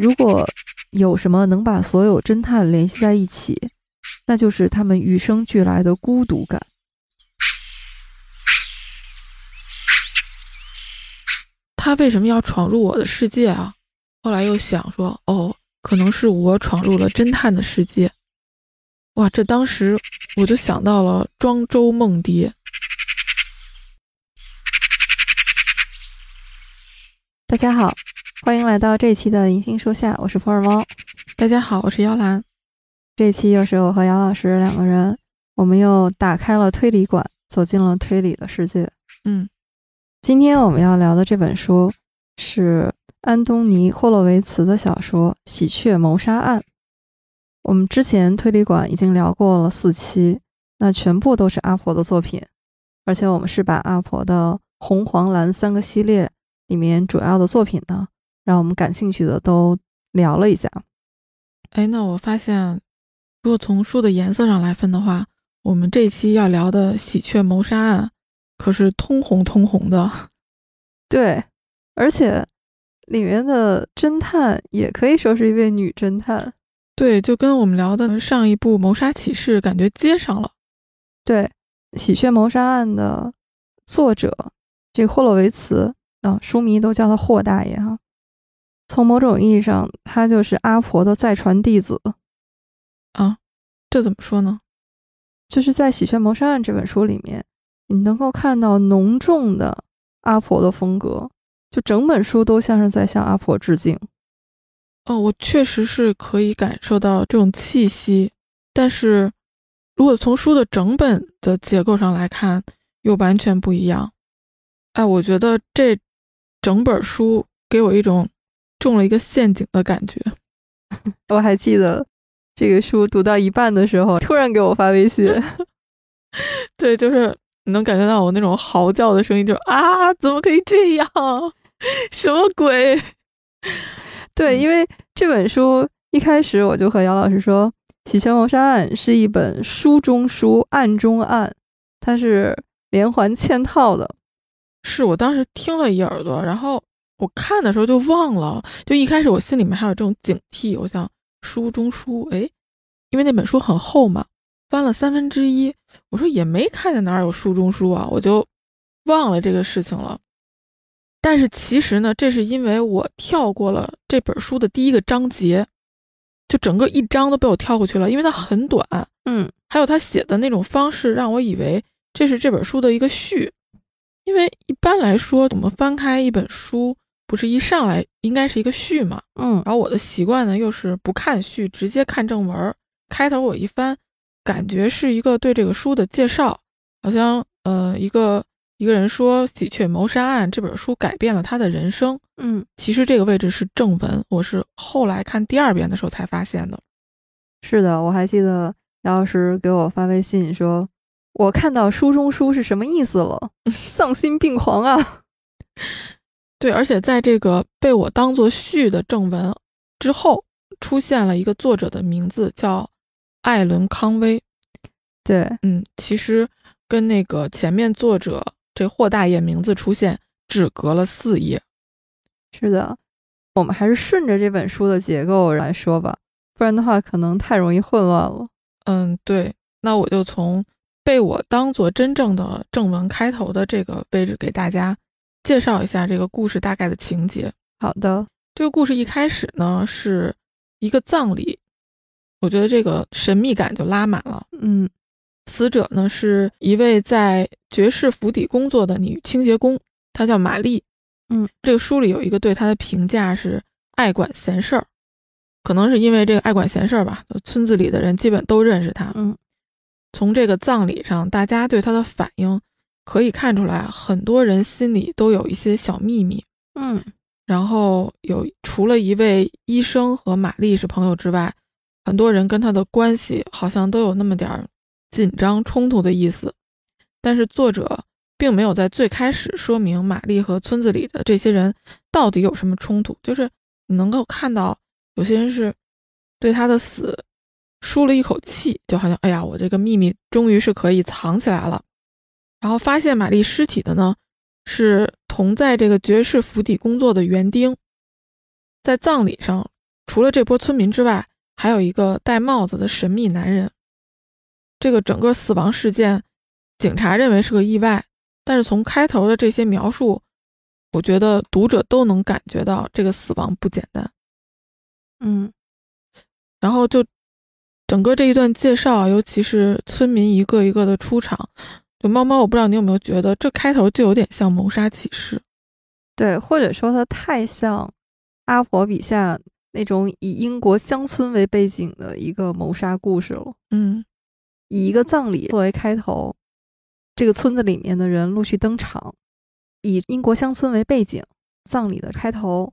如果有什么能把所有侦探联系在一起，那就是他们与生俱来的孤独感。他为什么要闯入我的世界啊？后来又想说，哦，可能是我闯入了侦探的世界。哇，这当时我就想到了庄周梦蝶。大家好，欢迎来到这一期的银杏树下，我是福尔猫。大家好，我是姚兰。这期又是我和姚老师两个人，我们又打开了推理馆，走进了推理的世界。嗯，今天我们要聊的这本书是安东尼·霍洛维茨的小说《喜鹊谋杀案》。我们之前推理馆已经聊过了四期，那全部都是阿婆的作品，而且我们是把阿婆的红、黄、蓝三个系列里面主要的作品呢，让我们感兴趣的都聊了一下。哎，那我发现，如果从书的颜色上来分的话，我们这期要聊的《喜鹊谋杀案》可是通红通红的。对，而且里面的侦探也可以说是一位女侦探。对，就跟我们聊的上一部《谋杀启示》感觉接上了。对，《喜鹊谋杀案》的作者这个霍洛维茨啊，书迷都叫他霍大爷哈。从某种意义上，他就是阿婆的再传弟子啊。这怎么说呢？就是在《喜鹊谋杀案》这本书里面，你能够看到浓重的阿婆的风格，就整本书都像是在向阿婆致敬。哦，我确实是可以感受到这种气息，但是如果从书的整本的结构上来看，又完全不一样。哎，我觉得这整本书给我一种中了一个陷阱的感觉。我还记得这个书读到一半的时候，突然给我发微信，对，就是你能感觉到我那种嚎叫的声音，就啊，怎么可以这样？什么鬼？对，因为这本书一开始我就和姚老师说，《喜鹊谋杀案》是一本书中书、案中案，它是连环嵌套的。是我当时听了一耳朵，然后我看的时候就忘了，就一开始我心里面还有这种警惕，我想书中书，哎，因为那本书很厚嘛，翻了三分之一，我说也没看见哪有书中书啊，我就忘了这个事情了。但是其实呢，这是因为我跳过了这本书的第一个章节，就整个一章都被我跳过去了，因为它很短。嗯，还有他写的那种方式，让我以为这是这本书的一个序。因为一般来说，我们翻开一本书，不是一上来应该是一个序嘛？嗯，然后我的习惯呢，又是不看序，直接看正文。开头我一翻，感觉是一个对这个书的介绍，好像呃一个。一个人说《喜鹊谋杀案》这本书改变了他的人生。嗯，其实这个位置是正文，我是后来看第二遍的时候才发现的。是的，我还记得姚老师给我发微信说：“我看到书中书是什么意思了？丧心病狂啊！”对，而且在这个被我当做序的正文之后，出现了一个作者的名字叫艾伦·康威。对，嗯，其实跟那个前面作者。这霍大爷名字出现只隔了四页，是的，我们还是顺着这本书的结构来说吧，不然的话可能太容易混乱了。嗯，对，那我就从被我当做真正的正文开头的这个位置给大家介绍一下这个故事大概的情节。好的，这个故事一开始呢是一个葬礼，我觉得这个神秘感就拉满了。嗯。死者呢是一位在爵士府邸工作的女清洁工，她叫玛丽。嗯，这个书里有一个对她的评价是爱管闲事儿，可能是因为这个爱管闲事儿吧，村子里的人基本都认识她。嗯，从这个葬礼上，大家对她的反应可以看出来，很多人心里都有一些小秘密。嗯，然后有除了一位医生和玛丽是朋友之外，很多人跟她的关系好像都有那么点儿。紧张冲突的意思，但是作者并没有在最开始说明玛丽和村子里的这些人到底有什么冲突。就是你能够看到，有些人是对他的死舒了一口气，就好像哎呀，我这个秘密终于是可以藏起来了。然后发现玛丽尸体的呢，是同在这个爵士府邸工作的园丁。在葬礼上，除了这波村民之外，还有一个戴帽子的神秘男人。这个整个死亡事件，警察认为是个意外，但是从开头的这些描述，我觉得读者都能感觉到这个死亡不简单。嗯，然后就整个这一段介绍，尤其是村民一个一个的出场，就猫猫，我不知道你有没有觉得这开头就有点像谋杀启示，对，或者说它太像阿婆笔下那种以英国乡村为背景的一个谋杀故事了。嗯。以一个葬礼作为开头，这个村子里面的人陆续登场，以英国乡村为背景，葬礼的开头，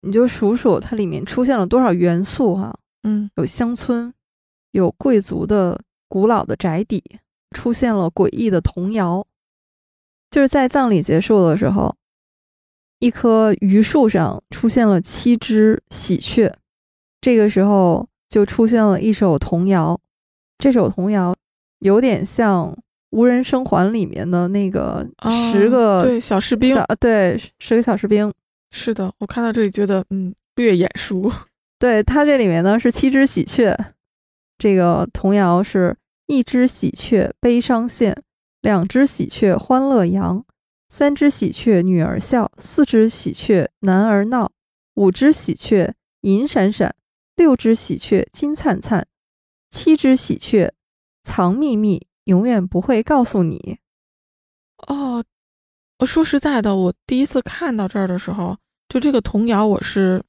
你就数数它里面出现了多少元素哈？嗯，有乡村，有贵族的古老的宅邸，出现了诡异的童谣，就是在葬礼结束的时候，一棵榆树上出现了七只喜鹊，这个时候就出现了一首童谣。这首童谣有点像《无人生还》里面的那个十个对小士兵，对十个小士兵。是的，我看到这里觉得嗯略眼熟。对它这里面呢是七只喜鹊，这个童谣是一只喜鹊悲伤现，两只喜鹊欢乐扬，三只喜鹊女儿笑，四只喜鹊男儿闹，五只喜鹊银闪闪，六只喜鹊金灿灿。七只喜鹊藏秘密，永远不会告诉你。哦，我说实在的，我第一次看到这儿的时候，就这个童谣，我是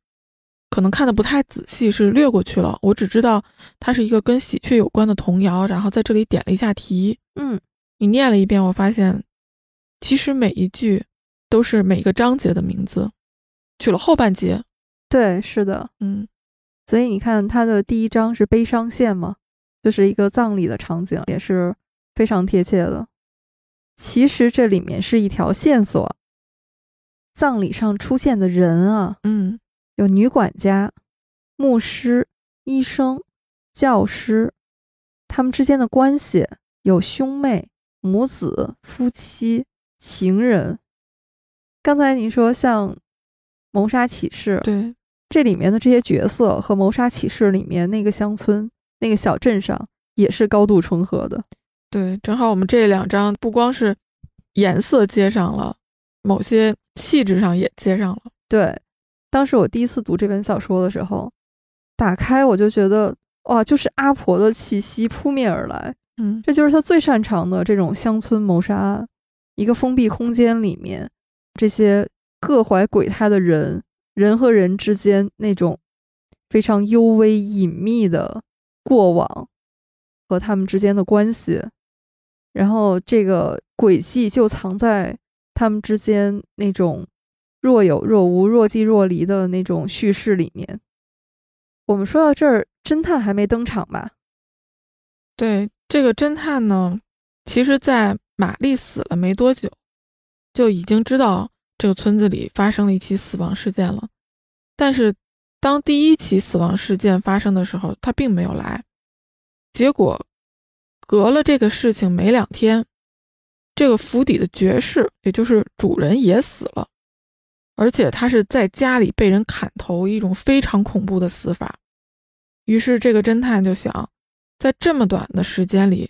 可能看的不太仔细，是略过去了。我只知道它是一个跟喜鹊有关的童谣，然后在这里点了一下题。嗯，你念了一遍，我发现其实每一句都是每个章节的名字，取了后半截。对，是的，嗯。所以你看，它的第一章是悲伤线嘛，就是一个葬礼的场景，也是非常贴切的。其实这里面是一条线索，葬礼上出现的人啊，嗯，有女管家、牧师、医生、教师，他们之间的关系有兄妹、母子、夫妻、情人。刚才你说像谋杀启示，对。这里面的这些角色和《谋杀启示》里面那个乡村、那个小镇上也是高度重合的。对，正好我们这两张不光是颜色接上了，某些气质上也接上了。对，当时我第一次读这本小说的时候，打开我就觉得哇，就是阿婆的气息扑面而来。嗯，这就是他最擅长的这种乡村谋杀案，一个封闭空间里面，这些各怀鬼胎的人。人和人之间那种非常幽微隐秘的过往和他们之间的关系，然后这个轨迹就藏在他们之间那种若有若无、若即若离的那种叙事里面。我们说到这儿，侦探还没登场吧？对，这个侦探呢，其实，在玛丽死了没多久，就已经知道。这个村子里发生了一起死亡事件了，但是当第一起死亡事件发生的时候，他并没有来。结果隔了这个事情没两天，这个府邸的爵士，也就是主人也死了，而且他是在家里被人砍头，一种非常恐怖的死法。于是这个侦探就想，在这么短的时间里，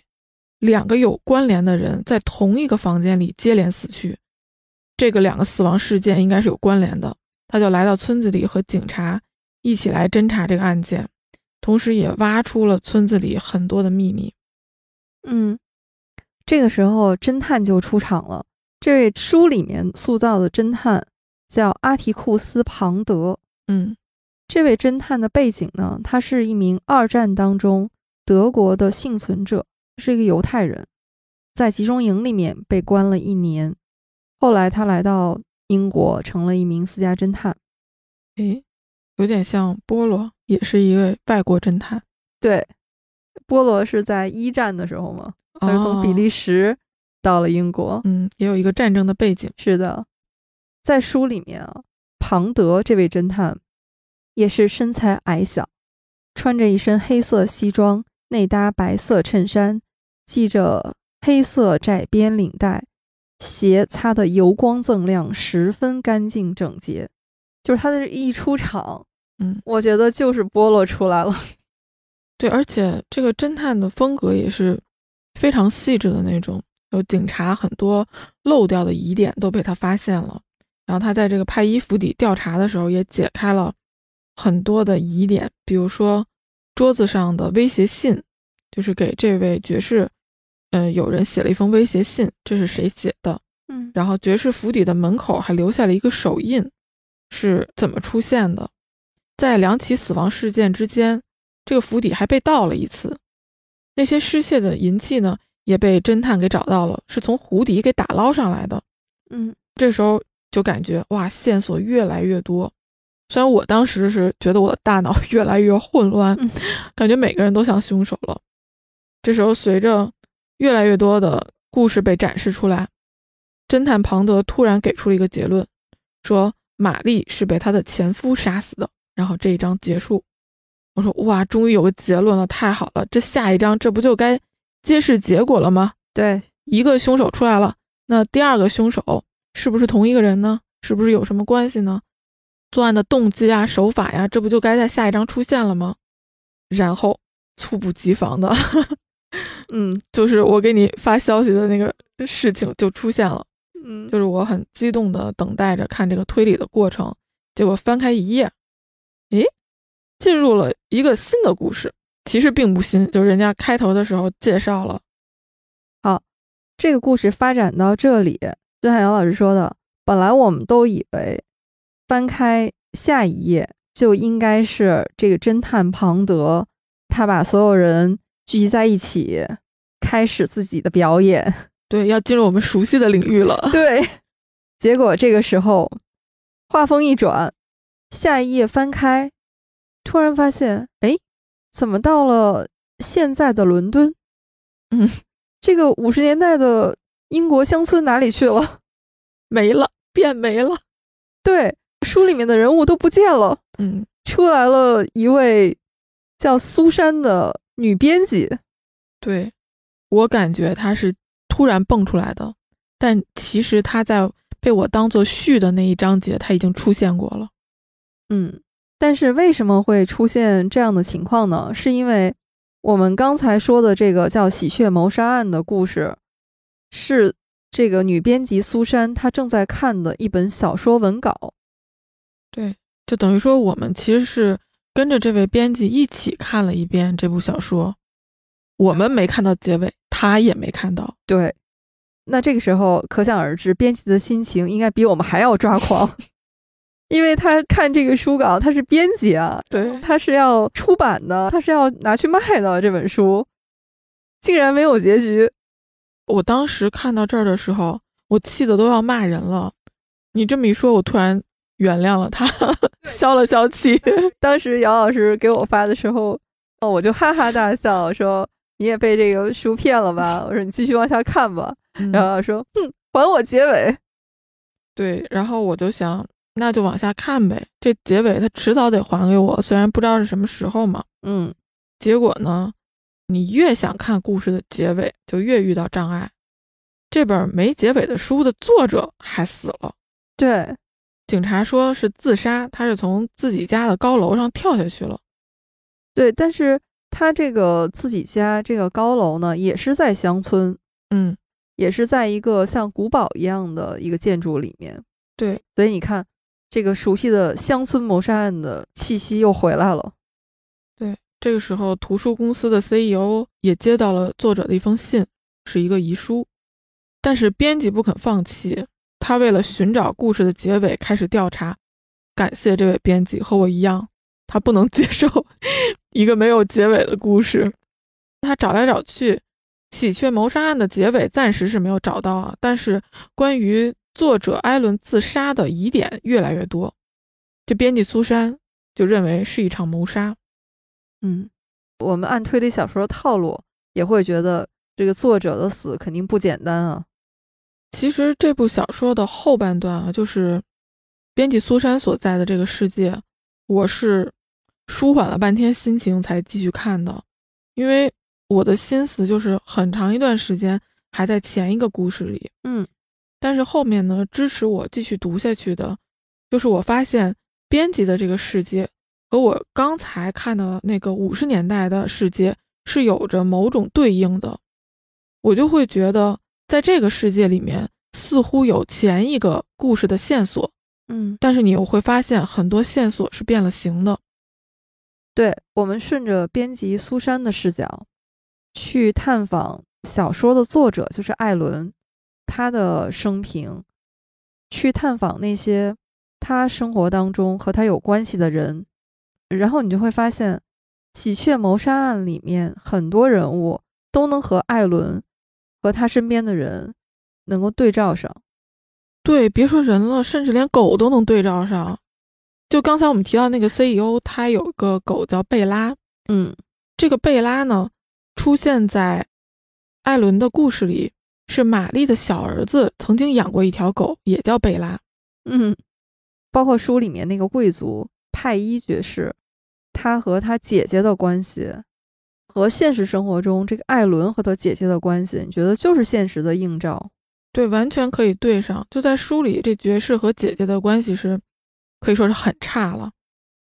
两个有关联的人在同一个房间里接连死去。这个两个死亡事件应该是有关联的，他就来到村子里和警察一起来侦查这个案件，同时也挖出了村子里很多的秘密。嗯，这个时候侦探就出场了。这书里面塑造的侦探叫阿提库斯·庞德。嗯，这位侦探的背景呢，他是一名二战当中德国的幸存者，是一个犹太人，在集中营里面被关了一年。后来他来到英国，成了一名私家侦探。诶，有点像波罗，也是一位外国侦探。对，波罗是在一战的时候嘛，他是从比利时到了英国。嗯，也有一个战争的背景。是的，在书里面啊，庞德这位侦探也是身材矮小，穿着一身黑色西装，内搭白色衬衫，系着黑色窄边领带。鞋擦得油光锃亮，十分干净整洁。就是他的一出场，嗯，我觉得就是剥落出来了。对，而且这个侦探的风格也是非常细致的那种，有警察很多漏掉的疑点都被他发现了，然后他在这个派伊府邸调查的时候也解开了很多的疑点，比如说桌子上的威胁信，就是给这位爵士，嗯，有人写了一封威胁信，这是谁写的？嗯，然后爵士府邸的门口还留下了一个手印，是怎么出现的？在两起死亡事件之间。这个府邸还被盗了一次，那些失窃的银器呢，也被侦探给找到了，是从湖底给打捞上来的。嗯，这时候就感觉哇，线索越来越多。虽然我当时是觉得我的大脑 越来越混乱，感觉每个人都像凶手了。这时候，随着越来越多的故事被展示出来，侦探庞德突然给出了一个结论，说玛丽是被她的前夫杀死的。然后这一章结束。我说哇，终于有个结论了，太好了！这下一章这不就该揭示结果了吗？对，一个凶手出来了，那第二个凶手是不是同一个人呢？是不是有什么关系呢？作案的动机啊、手法呀，这不就该在下一章出现了吗？然后猝不及防的，嗯，就是我给你发消息的那个事情就出现了，嗯，就是我很激动的等待着看这个推理的过程，结果翻开一页，诶。进入了一个新的故事，其实并不新，就是人家开头的时候介绍了。好，这个故事发展到这里，就像杨老师说的，本来我们都以为翻开下一页就应该是这个侦探庞德，他把所有人聚集在一起，开始自己的表演。对，要进入我们熟悉的领域了。对，结果这个时候画风一转，下一页翻开。突然发现，哎，怎么到了现在的伦敦？嗯，这个五十年代的英国乡村哪里去了？没了，变没了。对，书里面的人物都不见了。嗯，出来了一位叫苏珊的女编辑。对，我感觉她是突然蹦出来的，但其实她在被我当做序的那一章节，她已经出现过了。嗯。但是为什么会出现这样的情况呢？是因为我们刚才说的这个叫《喜鹊谋杀案》的故事，是这个女编辑苏珊她正在看的一本小说文稿。对，就等于说我们其实是跟着这位编辑一起看了一遍这部小说，我们没看到结尾，他也没看到。对，那这个时候可想而知，编辑的心情应该比我们还要抓狂。因为他看这个书稿，他是编辑啊，对，他是要出版的，他是要拿去卖的。这本书竟然没有结局。我当时看到这儿的时候，我气得都要骂人了。你这么一说，我突然原谅了他，消了消气。当时姚老师给我发的时候，哦，我就哈哈大笑，说你也被这个书骗了吧？我说你继续往下看吧。然后说，哼，还我结尾。对，然后我就想。那就往下看呗，这结尾他迟早得还给我，虽然不知道是什么时候嘛。嗯，结果呢，你越想看故事的结尾，就越遇到障碍。这本没结尾的书的作者还死了。对，警察说是自杀，他是从自己家的高楼上跳下去了。对，但是他这个自己家这个高楼呢，也是在乡村，嗯，也是在一个像古堡一样的一个建筑里面。对，所以你看。这个熟悉的乡村谋杀案的气息又回来了。这个时候图书公司的 CEO 也接到了作者的一封信，是一个遗书。但是编辑不肯放弃，他为了寻找故事的结尾开始调查。感谢这位编辑，和我一样，他不能接受一个没有结尾的故事。他找来找去，喜鹊谋杀案的结尾暂时是没有找到啊，但是关于。作者艾伦自杀的疑点越来越多，这编辑苏珊就认为是一场谋杀。嗯，我们按推理小说的套路，也会觉得这个作者的死肯定不简单啊。其实这部小说的后半段啊，就是编辑苏珊所在的这个世界，我是舒缓了半天心情才继续看的，因为我的心思就是很长一段时间还在前一个故事里。嗯。但是后面呢，支持我继续读下去的，就是我发现编辑的这个世界和我刚才看到的那个五十年代的世界是有着某种对应的，我就会觉得在这个世界里面似乎有前一个故事的线索，嗯，但是你又会发现很多线索是变了形的。对，我们顺着编辑苏珊的视角去探访小说的作者，就是艾伦，他的生平，去探访那些他生活当中和他有关系的人，然后你就会发现，《喜鹊谋杀案》里面很多人物都能和艾伦和他身边的人能够对照上。对，别说人了，甚至连狗都能对照上。就刚才我们提到那个 CEO，他有个狗叫贝拉，嗯，这个贝拉呢，出现在艾伦的故事里，是玛丽的小儿子曾经养过一条狗，也叫贝拉。嗯，包括书里面那个贵族派伊爵士，他和他姐姐的关系，和现实生活中这个艾伦和他姐姐的关系，你觉得就是现实的映照？对，完全可以对上。就在书里，这爵士和姐姐的关系是可以说是很差了。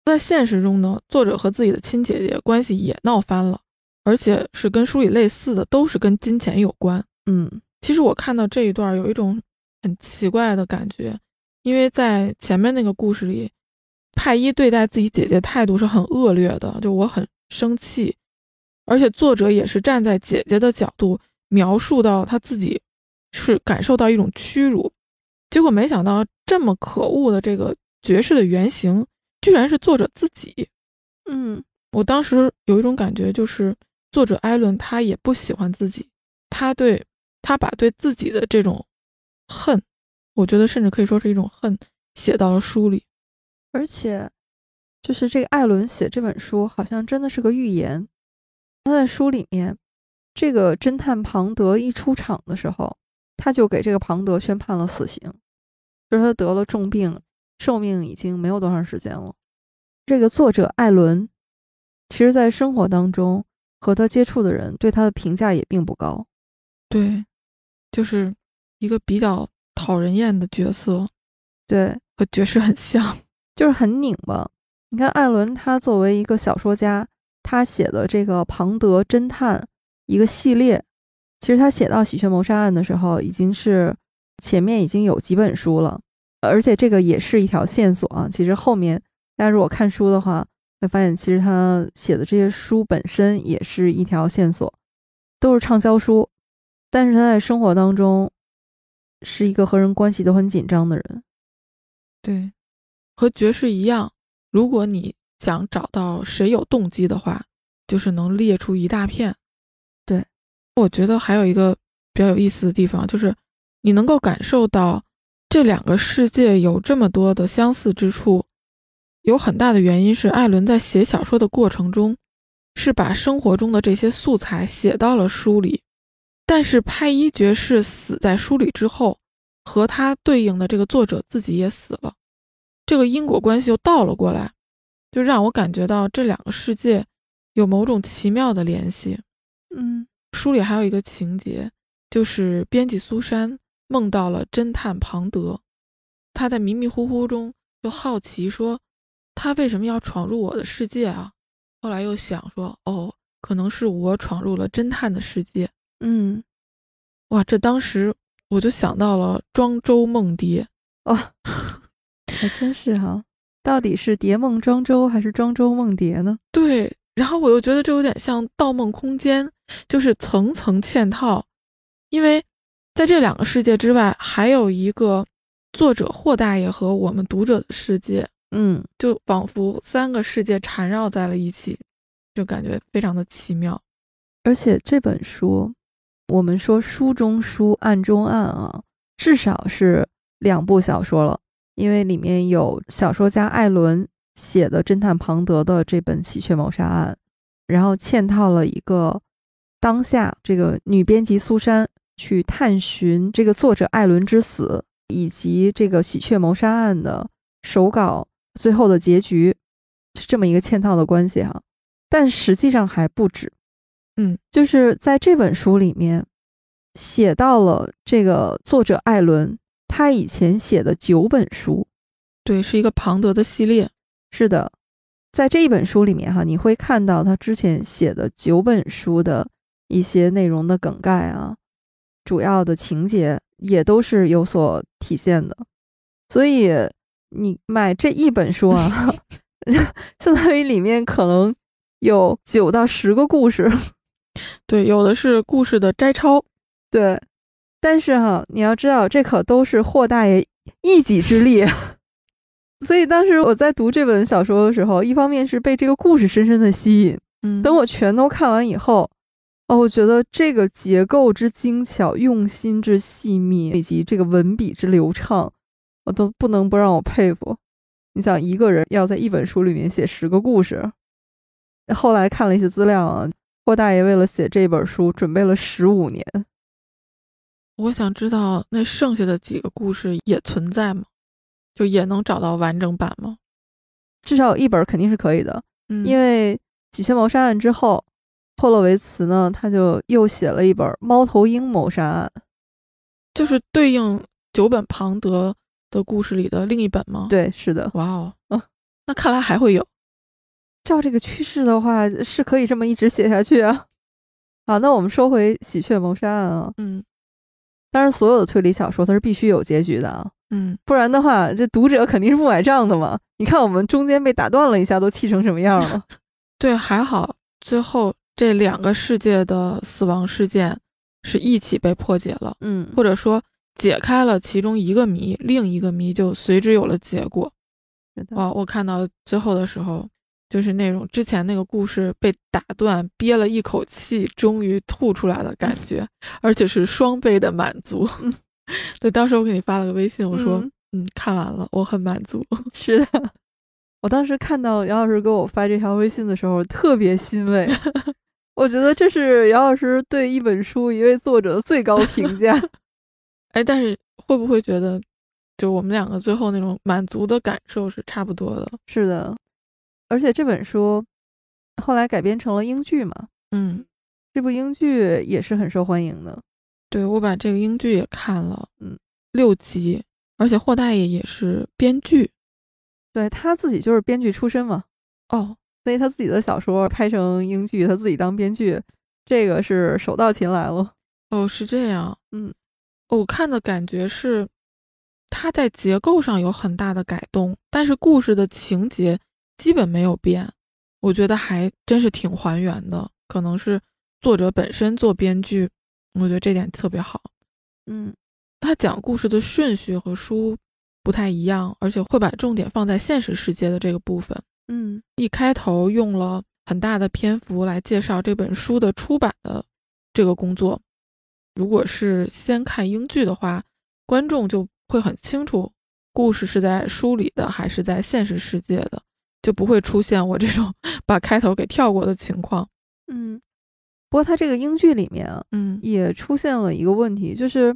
在现实中呢，作者和自己的亲姐姐关系也闹翻了，而且是跟书里类似的，都是跟金钱有关。嗯，其实我看到这一段有一种很奇怪的感觉，因为在前面那个故事里，派伊对待自己姐姐态度是很恶劣的，就我很生气，而且作者也是站在姐姐的角度描述到他自己是感受到一种屈辱，结果没想到这么可恶的这个爵士的原型居然是作者自己。嗯，我当时有一种感觉，就是作者艾伦他也不喜欢自己，他对。他把对自己的这种恨，我觉得甚至可以说是一种恨，写到了书里。而且，就是这个艾伦写这本书，好像真的是个预言。他在书里面，这个侦探庞德一出场的时候，他就给这个庞德宣判了死刑，就是他得了重病，寿命已经没有多长时间了。这个作者艾伦，其实在生活当中和他接触的人对他的评价也并不高。对。就是一个比较讨人厌的角色，对，和爵士很像，就是很拧巴。你看艾伦，他作为一个小说家，他写的这个《庞德侦探》一个系列，其实他写到《喜鹊谋杀案》的时候，已经是前面已经有几本书了，而且这个也是一条线索啊。其实后面大家如果看书的话，会发现其实他写的这些书本身也是一条线索，都是畅销书。但是他在生活当中是一个和人关系都很紧张的人，对，和爵士一样。如果你想找到谁有动机的话，就是能列出一大片。对，我觉得还有一个比较有意思的地方，就是你能够感受到这两个世界有这么多的相似之处，有很大的原因是艾伦在写小说的过程中，是把生活中的这些素材写到了书里。但是派伊爵士死在书里之后，和他对应的这个作者自己也死了，这个因果关系又倒了过来，就让我感觉到这两个世界有某种奇妙的联系。嗯，书里还有一个情节，就是编辑苏珊梦到了侦探庞德，他在迷迷糊糊中就好奇说，他为什么要闯入我的世界啊？后来又想说，哦，可能是我闯入了侦探的世界。嗯，哇，这当时我就想到了庄周梦蝶哦，还真是哈，到底是蝶梦庄周还是庄周梦蝶呢？对，然后我又觉得这有点像《盗梦空间》，就是层层嵌套，因为在这两个世界之外，还有一个作者霍大爷和我们读者的世界，嗯，就仿佛三个世界缠绕在了一起，就感觉非常的奇妙，而且这本书。我们说书中书，暗中暗啊，至少是两部小说了，因为里面有小说家艾伦写的侦探庞德的这本《喜鹊谋杀案》，然后嵌套了一个当下这个女编辑苏珊去探寻这个作者艾伦之死，以及这个《喜鹊谋杀案》的手稿最后的结局，是这么一个嵌套的关系哈，但实际上还不止。嗯，就是在这本书里面写到了这个作者艾伦他以前写的九本书，对，是一个庞德的系列。是的，在这一本书里面哈，你会看到他之前写的九本书的一些内容的梗概啊，主要的情节也都是有所体现的。所以你买这一本书啊 相当于里面可能有九到十个故事。对，有的是故事的摘抄。对，但是哈，你要知道，这可都是霍大爷一己之力。所以当时我在读这本小说的时候，一方面是被这个故事深深的吸引，嗯，等我全都看完以后，哦，我觉得这个结构之精巧、用心之细密，以及这个文笔之流畅，我都不能不让我佩服。你想，一个人要在一本书里面写十个故事，后来看了一些资料啊，霍大爷为了写这本书准备了十五年。我想知道那剩下的几个故事也存在吗？就也能找到完整版吗？至少有一本肯定是可以的，嗯，因为《喜鹊谋杀案》之后，霍洛维茨呢，他就又写了一本《猫头鹰谋杀案》，就是对应九本庞德的故事里的另一本吗？，对，是的，哇哦，嗯，那看来还会有。照这个趋势的话，是可以这么一直写下去啊。好，那我们说回《喜鹊谋杀案》啊，嗯当然，所有的推理小说它是必须有结局的啊，嗯，不然的话，这读者肯定是不买账的嘛。你看我们中间被打断了一下，都气成什么样了？对，还好最后这两个世界的死亡事件是一起被破解了，嗯，或者说解开了其中一个谜，另一个谜就随之有了结果。是的，哇，我看到最后的时候，就是那种之前那个故事被打断，憋了一口气，终于吐出来的感觉，而且是双倍的满足。嗯 对，当时我给你发了个微信，我说，嗯嗯看完了，我很满足。是的。我当时看到姚老师给我发这条微信的时候，特别欣慰。我觉得这是姚老师对一本书、一位作者的最高评价。哎，但是会不会觉得，就我们两个最后那种满足的感受是差不多的？是的，而且这本书后来改编成了英剧嘛，嗯，这部英剧也是很受欢迎的。对，我把这个英剧也看了，嗯，六集，而且霍大爷也是编剧对他自己就是编剧出身嘛，哦，所以他自己的小说拍成英剧，他自己当编剧，这个是手到擒来了。哦，是这样，嗯哦我看的感觉是，它在结构上有很大的改动，但是故事的情节基本没有变，我觉得还真是挺还原的。可能是作者本身做编剧，我觉得这点特别好。嗯他讲故事的顺序和书不太一样，而且会把重点放在现实世界的这个部分。嗯一开头用了很大的篇幅来介绍这本书的出版的这个工作。如果是先看英剧的话，观众就会很清楚故事是在书里的还是在现实世界的，就不会出现我这种 把开头给跳过的情况。嗯。不过他这个英剧里面啊，嗯也出现了一个问题，就是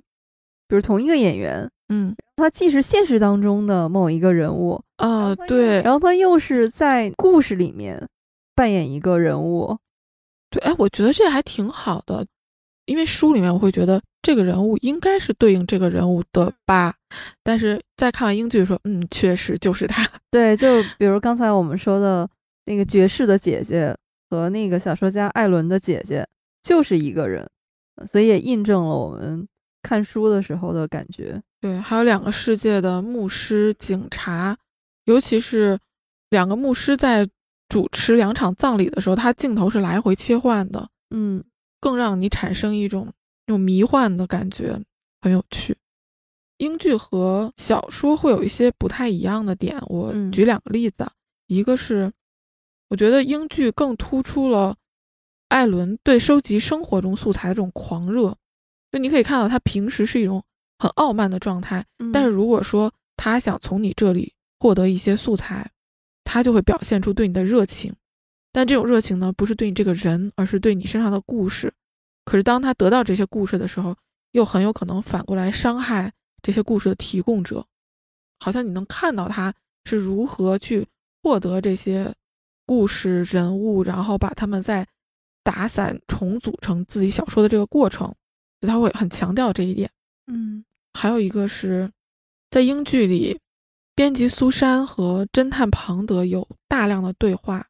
比如同一个演员，嗯他既是现实当中的某一个人物，啊，对然后他又是在故事里面扮演一个人物。对，哎，我觉得这还挺好的，因为书里面我会觉得这个人物应该是对应这个人物的吧，但是再看完英剧说，嗯，确实就是他。对，就比如刚才我们说的那个爵士的姐姐和那个小说家艾伦的姐姐就是一个人，所以也印证了我们看书的时候的感觉。对，还有两个世界的牧师、警察，尤其是两个牧师在主持两场葬礼的时候，他镜头是来回切换的，嗯更让你产生一种那种迷幻的感觉，很有趣。英剧和小说会有一些不太一样的点，我嗯举两个例子啊，一个是我觉得英剧更突出了艾伦对收集生活中素材的这种狂热，就你可以看到他平时是一种很傲慢的状态，但是如果说他想从你这里获得一些素材，他就会表现出对你的热情。但这种热情呢，不是对你这个人，而是对你身上的故事。可是当他得到这些故事的时候，又很有可能反过来伤害这些故事的提供者。好像你能看到他是如何去获得这些故事人物，然后把他们再打散重组成自己小说的这个过程，就他会很强调这一点。嗯还有一个是在英剧里，编辑苏珊和侦探庞德有大量的对话。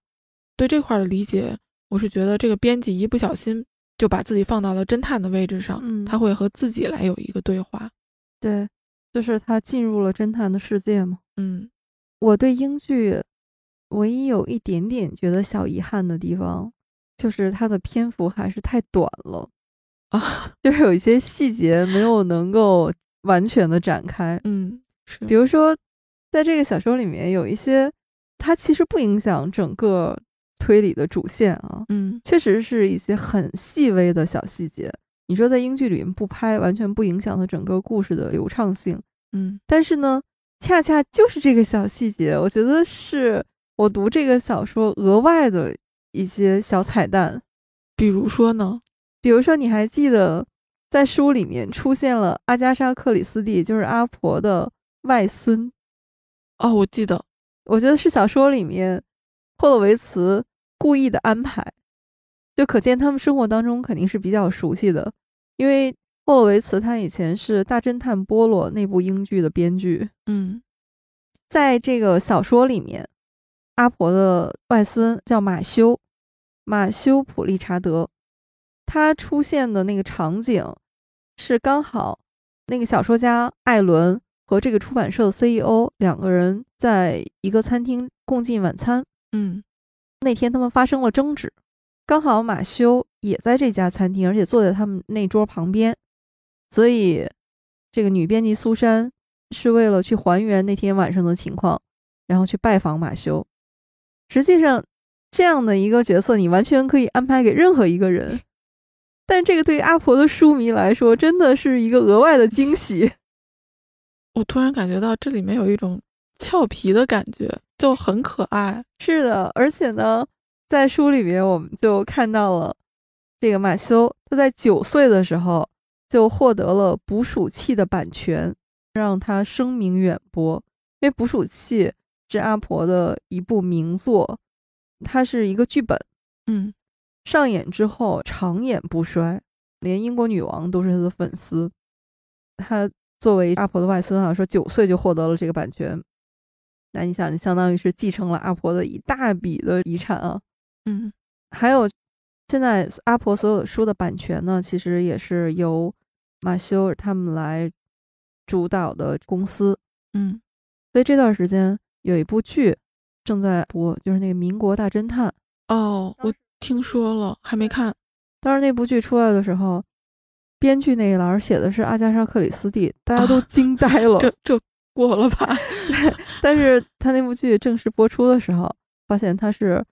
对这块的理解，我是觉得这个编辑一不小心就把自己放到了侦探的位置上，嗯他会和自己来有一个对话。对，就是他进入了侦探的世界嘛。嗯我对英剧唯一有一点点觉得小遗憾的地方，就是它的篇幅还是太短了，啊，就是有一些细节没有能够完全的展开。嗯，是，比如说，在这个小说里面有一些，它其实不影响整个推理的主线啊，嗯确实是一些很细微的小细节。你说在英剧里面不拍，完全不影响它整个故事的流畅性。嗯但是呢，恰恰就是这个小细节，我觉得是我读这个小说额外的一些小彩蛋。比如说呢？比如说，你还记得在书里面出现了阿加莎·克里斯蒂，就是阿婆的外孙。哦，我记得，我觉得是小说里面霍洛维茨故意的安排，就可见他们生活当中肯定是比较熟悉的，因为霍洛维茨他以前是《大侦探波洛》那部英剧的编剧，嗯。在这个小说里面，阿婆的外孙叫马修，马修·普利查德，他出现的那个场景是刚好那个小说家艾伦和这个出版社的 CEO 两个人在一个餐厅共进晚餐。嗯。那天他们发生了争执，刚好马修也在这家餐厅，而且坐在他们那桌旁边，所以这个女编辑苏珊是为了去还原那天晚上的情况，然后去拜访马修。实际上，这样的一个角色，你完全可以安排给任何一个人，但这个对于阿婆的书迷来说，真的是一个额外的惊喜。我突然感觉到这里面有一种俏皮的感觉，就很可爱。是的，而且呢，在书里面我们就看到了这个马修，他在九岁的时候就获得了捕鼠器的版权，让他声名远播。因为捕鼠器是阿婆的一部名作，它是一个剧本，嗯上演之后长演不衰，连英国女王都是他的粉丝。他作为阿婆的外孙啊，说九岁就获得了这个版权，那你想，就相当于是继承了阿婆的一大笔的遗产啊。嗯还有，现在阿婆所有的书的版权呢，其实也是由马修他们来主导的公司。嗯所以这段时间有一部剧正在播，就是那个《民国大侦探》。哦，我听说了，还没看。当时那部剧出来的时候，编剧那一栏写的是阿加莎·克里斯蒂，大家都啊惊呆了。这这过了吧？但是他那部剧正式播出的时候，发现他是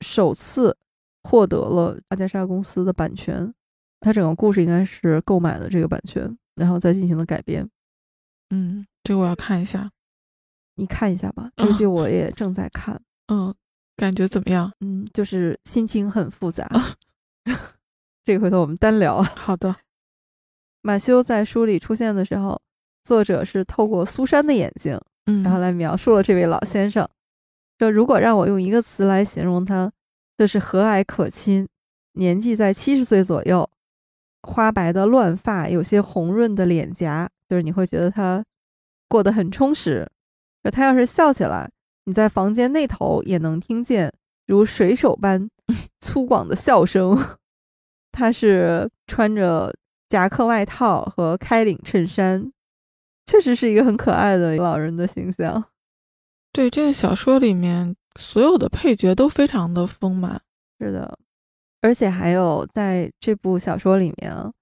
首次获得了阿加莎公司的版权，他整个故事应该是购买了这个版权，然后再进行了改编。嗯，这个我要看一下。你看一下吧，这剧我也正在看，嗯，感觉怎么样？嗯，就是心情很复杂。啊 这个回头我们单聊。好的。马修在书里出现的时候，作者是透过苏珊的眼睛，嗯，然后来描述了这位老先生。说如果让我用一个词来形容他，就是和蔼可亲，年纪在七十岁左右，花白的乱发，有些红润的脸颊，就是你会觉得他过得很充实。他要是笑起来，你在房间那头也能听见如水手般 粗犷的笑声。他是穿着夹克外套和开领衬衫，确实是一个很可爱的老人的形象。对这个小说里面所有的配角都非常的丰满。是的，而且还有在这部小说里面啊，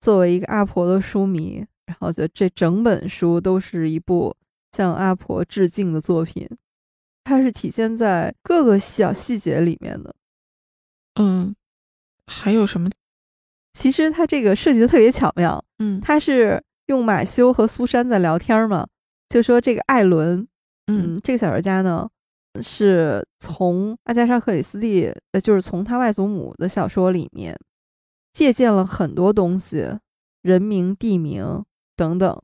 作为一个阿婆的书迷，然后觉得这整本书都是一部向阿婆致敬的作品，它是体现在各个小细节里面的。嗯，还有什么？其实它这个设计的特别巧妙，嗯它是用马修和苏珊在聊天嘛，就说这个艾伦，嗯嗯，这个小说家呢，是从阿加莎·克里斯蒂，呃，就是从他外祖母的小说里面借鉴了很多东西，人名、地名等等。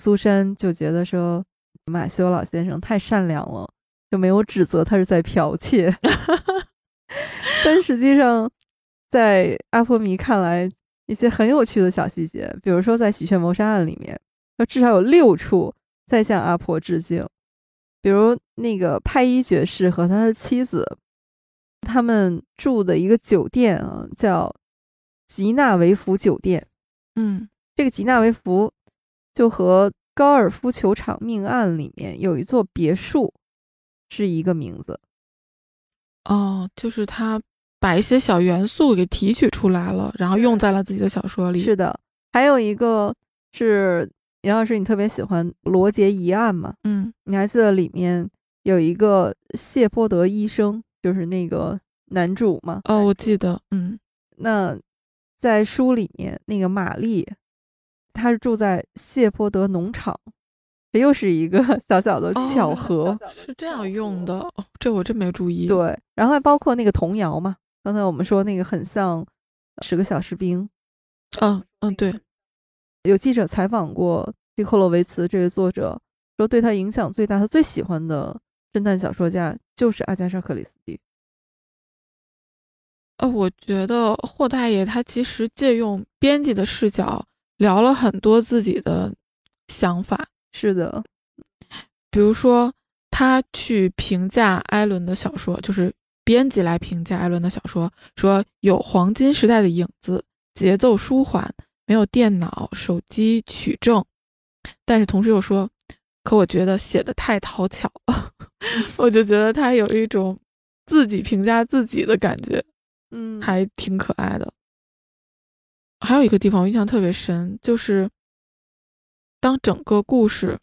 苏珊就觉得说，马修老先生太善良了，就没有指责他是在剽窃。但实际上，在阿婆迷看来，一些很有趣的小细节，比如说在《喜鹊谋杀案》里面，那至少有六处在向阿婆致敬。比如那个派伊爵士和他的妻子，他们住的一个酒店啊，叫吉纳维福酒店。嗯，这个吉纳维福就和高尔夫球场命案里面有一座别墅是一个名字。哦，就是他把一些小元素给提取出来了，然后用在了自己的小说里。是的，还有一个是杨老师，你特别喜欢罗杰疑案嘛？嗯，你还记得里面有一个谢泼德医生，就是那个男主吗？哦，我记得。嗯，那在书里面，那个玛丽，她是住在谢泼德农场，这又是一个 小小的巧合。是这样用的，哦，这我真没注意。对，然后还包括那个童谣嘛，刚才我们说那个很像十个小士兵。嗯嗯，对。有记者采访过这霍洛维茨这位作者，说对他影响最大、他最喜欢的侦探小说家就是阿加莎·克里斯蒂。呃，我觉得霍大爷他其实借用编辑的视角聊了很多自己的想法。是的，比如说他去评价艾伦的小说，就是编辑来评价艾伦的小说，说有黄金时代的影子，节奏舒缓，没有电脑、手机取证，但是同时又说，可我觉得写的太讨巧了，我就觉得他有一种自己评价自己的感觉。嗯，还挺可爱的。还有一个地方我印象特别深，就是当整个故事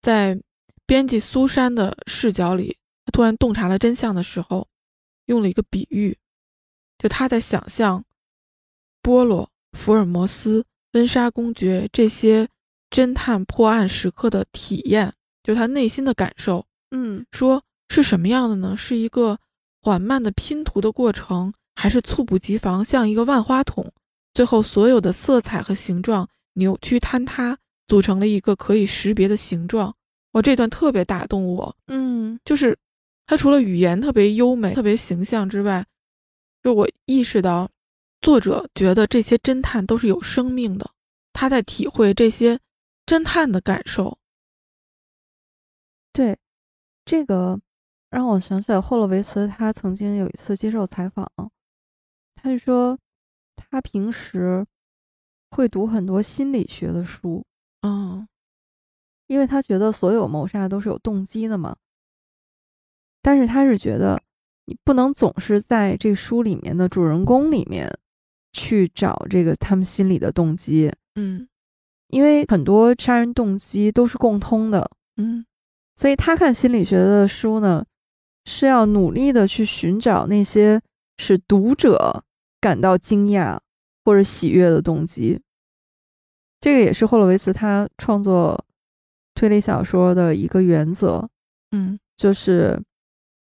在编辑苏珊的视角里，他突然洞察了真相的时候，用了一个比喻，就他在想象波罗、福尔摩斯、温莎公爵这些侦探破案时刻的体验，就他内心的感受。嗯，说是什么样的呢？是一个。缓慢的拼图的过程，还是猝不及防，像一个万花筒，最后所有的色彩和形状扭曲坍塌，组成了一个可以识别的形状。我这段特别打动我，嗯，就是他除了语言特别优美、特别形象之外，就我意识到，作者觉得这些侦探都是有生命的，他在体会这些侦探的感受。对，这个。让我想起来，霍洛维茨他曾经有一次接受采访，他就说他平时会读很多心理学的书，嗯，因为他觉得所有谋杀都是有动机的嘛。但是他是觉得你不能总是在这书里面的主人公里面去找这个他们心里的动机，嗯，因为很多杀人动机都是共通的，嗯，所以他看心理学的书呢。是要努力的去寻找那些使读者感到惊讶或者喜悦的动机。这个也是霍洛维茨他创作推理小说的一个原则，嗯，就是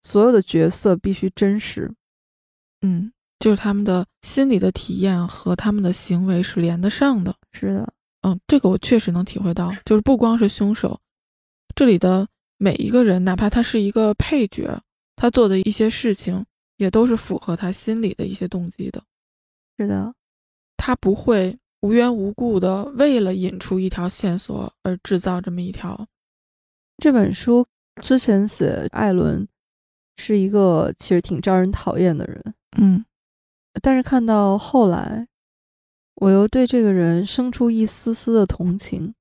所有的角色必须真实，嗯，就是他们的心理的体验和他们的行为是连得上的。是的，嗯，这个我确实能体会到，就是不光是凶手，这里的每一个人，哪怕他是一个配角。他做的一些事情也都是符合他心里的一些动机的，是的，他不会无缘无故的为了引出一条线索而制造这么一条。这本书之前写艾伦是一个其实挺招人讨厌的人，嗯，但是看到后来，我又对这个人生出一丝丝的同情。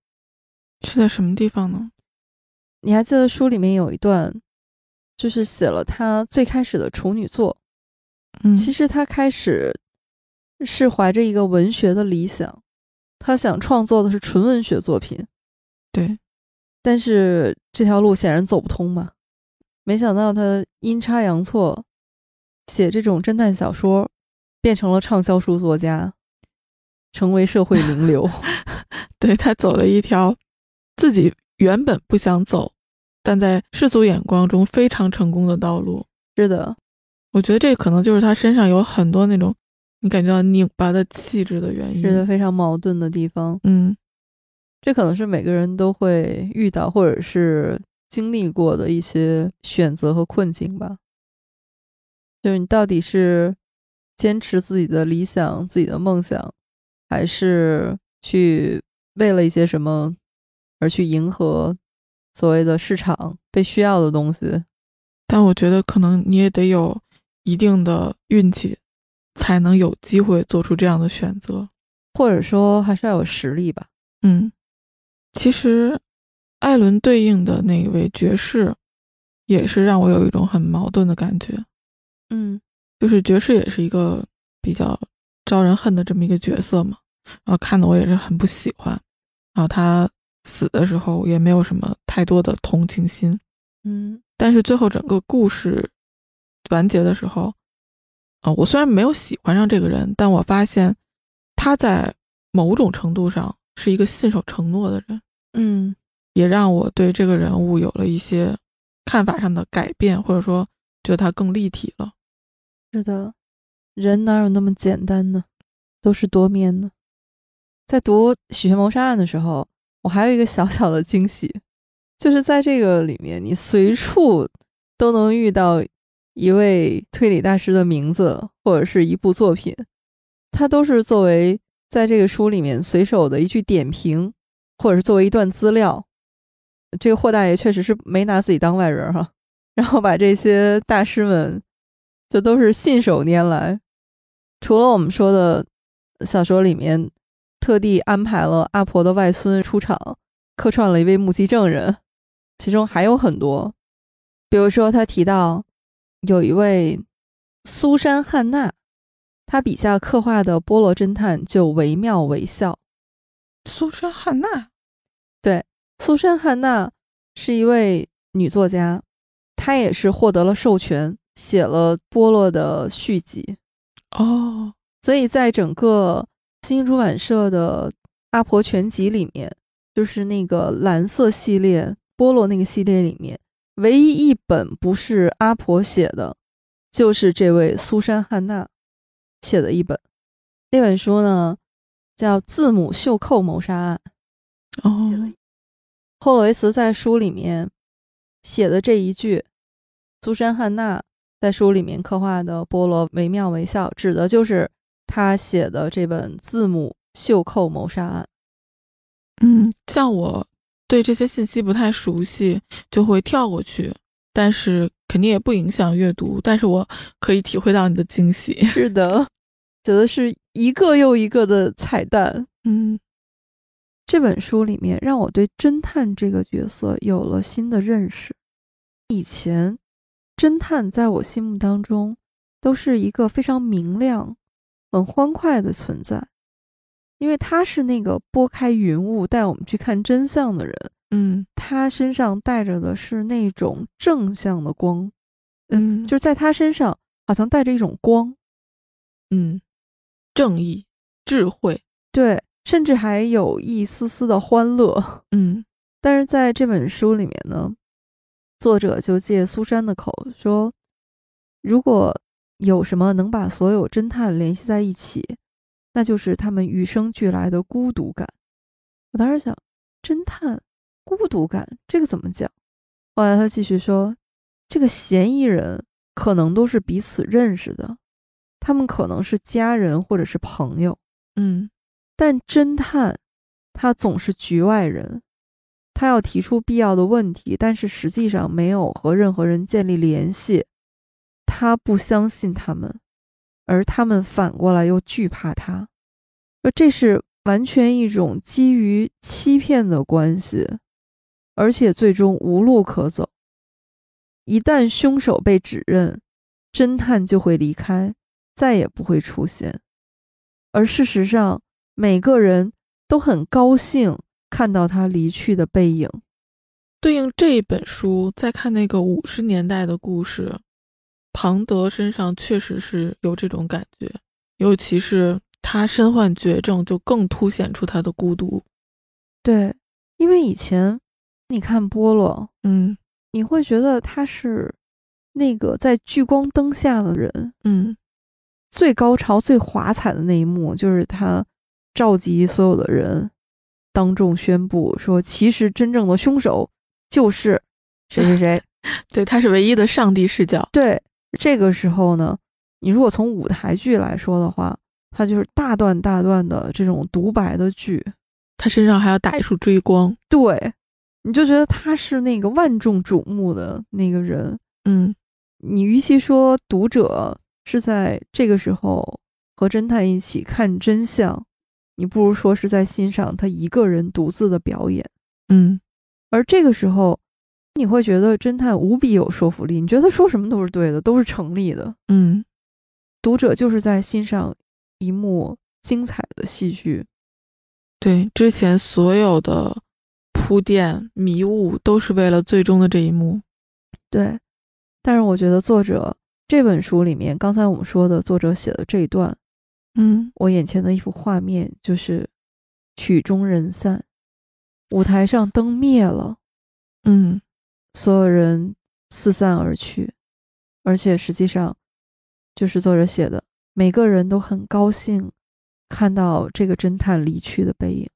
是在什么地方呢？你还记得书里面有一段？就是写了他最开始的处女作，嗯，其实他开始是怀着一个文学的理想，他想创作的是纯文学作品，对，但是这条路显然走不通嘛，没想到他阴差阳错写这种侦探小说，变成了畅销书作家，成为社会名流，对他走了一条自己原本不想走。但在世俗眼光中非常成功的道路，是的，我觉得这可能就是他身上有很多那种你感觉到拧巴的气质的原因，是的，非常矛盾的地方。嗯，这可能是每个人都会遇到或者是经历过的一些选择和困境吧。就是你到底是坚持自己的理想、自己的梦想，还是去为了一些什么而去迎合？所谓的市场被需要的东西。但我觉得可能你也得有一定的运气，才能有机会做出这样的选择，或者说还是要有实力吧。嗯，其实艾伦对应的那一位爵士，也是让我有一种很矛盾的感觉。嗯，就是爵士也是一个比较招人恨的这么一个角色嘛，然后看的我也是很不喜欢。然后他死的时候也没有什么太多的同情心。嗯。但是最后整个故事完结的时候，啊，我虽然没有喜欢上这个人，但我发现他在某种程度上是一个信守承诺的人，嗯，也让我对这个人物有了一些看法上的改变，或者说觉得他更立体了。是的，人哪有那么简单呢？都是多面的。在读《许仙谋杀案》的时候，我还有一个小小的惊喜。就是在这个里面，你随处都能遇到一位推理大师的名字，或者是一部作品，它都是作为在这个书里面随手的一句点评，或者是作为一段资料。这个霍大爷确实是没拿自己当外人哈，然后把这些大师们就都是信手拈来。除了我们说的小说里面特地安排了阿婆的外孙出场，客串了一位目击证人。其中还有很多，比如说他提到有一位苏珊·汉娜，他笔下刻画的波罗侦探就惟妙惟肖。苏珊·汉娜，对，苏珊·汉娜是一位女作家，她也是获得了授权，写了波洛的续集。哦，所以在整个新出版社的《阿婆全集》里面，就是那个蓝色系列。波洛那个系列里面，唯一一本不是阿婆写的，就是这位苏珊·汉娜写的一本。那本书呢，叫《字母袖扣谋杀案》。哦，霍洛维茨在书里面写的这一句，苏珊·汉娜在书里面刻画的波罗惟妙惟肖，指的就是他写的这本《字母袖扣谋杀案》。嗯，像我。对这些信息不太熟悉，就会跳过去，但是肯定也不影响阅读。但是我可以体会到你的惊喜。是的，觉得是一个又一个的彩蛋。嗯，这本书里面让我对侦探这个角色有了新的认识。以前，侦探在我心目当中都是一个非常明亮、很欢快的存在。因为他是那个拨开云雾带我们去看真相的人，嗯，他身上带着的是那种正向的光，嗯，就是在他身上好像带着一种光，嗯，正义、智慧，对，甚至还有一丝丝的欢乐，嗯。但是在这本书里面呢，作者就借苏珊的口说，如果有什么能把所有侦探联系在一起。那就是他们与生俱来的孤独感。我当时想，侦探孤独感这个怎么讲？后来他继续说，这个嫌疑人可能都是彼此认识的，他们可能是家人或者是朋友，嗯，但侦探他总是局外人，他要提出必要的问题，但是实际上没有和任何人建立联系，他不相信他们。而他们反过来又惧怕他，而这是完全一种基于欺骗的关系，而且最终无路可走。一旦凶手被指认，侦探就会离开，再也不会出现。而事实上，每个人都很高兴看到他离去的背影。对应这一本书，再看那个五十年代的故事。庞德身上确实是有这种感觉，尤其是他身患绝症，就更凸显出他的孤独。对，因为以前你看波洛，嗯，你会觉得他是那个在聚光灯下的人，嗯，最高潮、最华彩的那一幕就是他召集所有的人，当众宣布说，其实真正的凶手就是谁谁谁。对，他是唯一的上帝视角。对。这个时候呢，你如果从舞台剧来说的话，他就是大段大段的这种独白的剧，他身上还要打一束追光。对，你就觉得他是那个万众瞩目的那个人。嗯，你与其说读者是在这个时候和侦探一起看真相，你不如说是在欣赏他一个人独自的表演。嗯，而这个时候，你会觉得侦探无比有说服力，你觉得他说什么都是对的，都是成立的。嗯，读者就是在欣赏一幕精彩的戏剧。对，之前所有的铺垫迷雾都是为了最终的这一幕。对，但是我觉得作者这本书里面，刚才我们说的作者写的这一段，嗯，我眼前的一幅画面就是曲终人散，舞台上灯灭了，嗯，所有人四散而去，而且实际上就是作者写的，每个人都很高兴看到这个侦探离去的背影。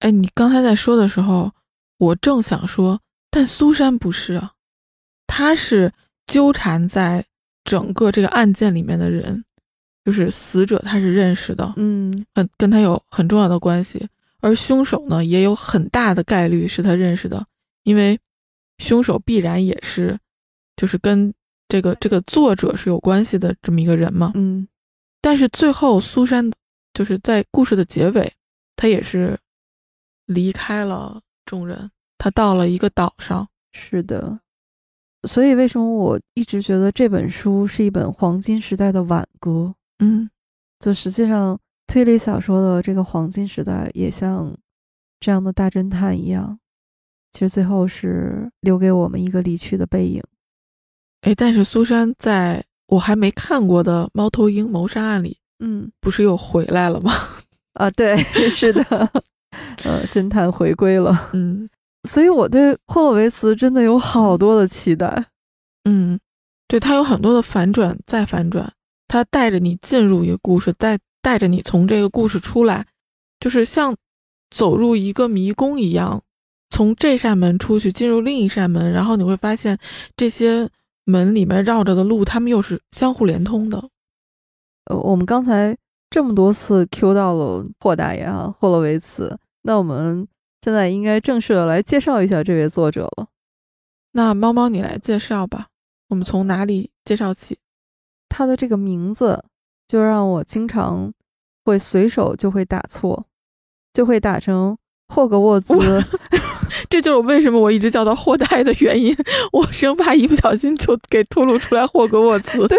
哎，你刚才在说的时候，我正想说，但苏珊不是啊，她是纠缠在整个这个案件里面的人，就是死者，他是认识的，嗯很跟他有很重要的关系，而凶手呢，也有很大的概率是他认识的，因为凶手必然也是，就是跟这个这个作者是有关系的这么一个人嘛。嗯但是最后苏珊就是在故事的结尾，他也是离开了众人，他到了一个岛上。是的，所以为什么我一直觉得这本书是一本黄金时代的挽歌？嗯就实际上，推理小说的这个黄金时代，也像这样的大侦探一样，其实最后是留给我们一个离去的背影。哎，但是苏珊在我还没看过的《猫头鹰谋杀案》里，嗯不是又回来了吗？啊，对，是的，呃，侦探回归了，嗯所以我对霍洛维茨真的有好多的期待。嗯，对，他有很多的反转再反转，他带着你进入一个故事，带带着你从这个故事出来，就是像走入一个迷宫一样，从这扇门出去，进入另一扇门，然后你会发现这些门里面绕着的路，它们又是相互连通的。呃，我们刚才这么多次 Q 到了霍大爷啊，霍洛维茨，那我们现在应该正式的来介绍一下这位作者了。那猫猫，你来介绍吧，我们从哪里介绍起？他的这个名字就让我经常会随手就会打错，就会打成霍格沃兹。这就是为什么我一直叫他霍代的原因，我生怕一不小心就给吐露出来霍格沃茨。对，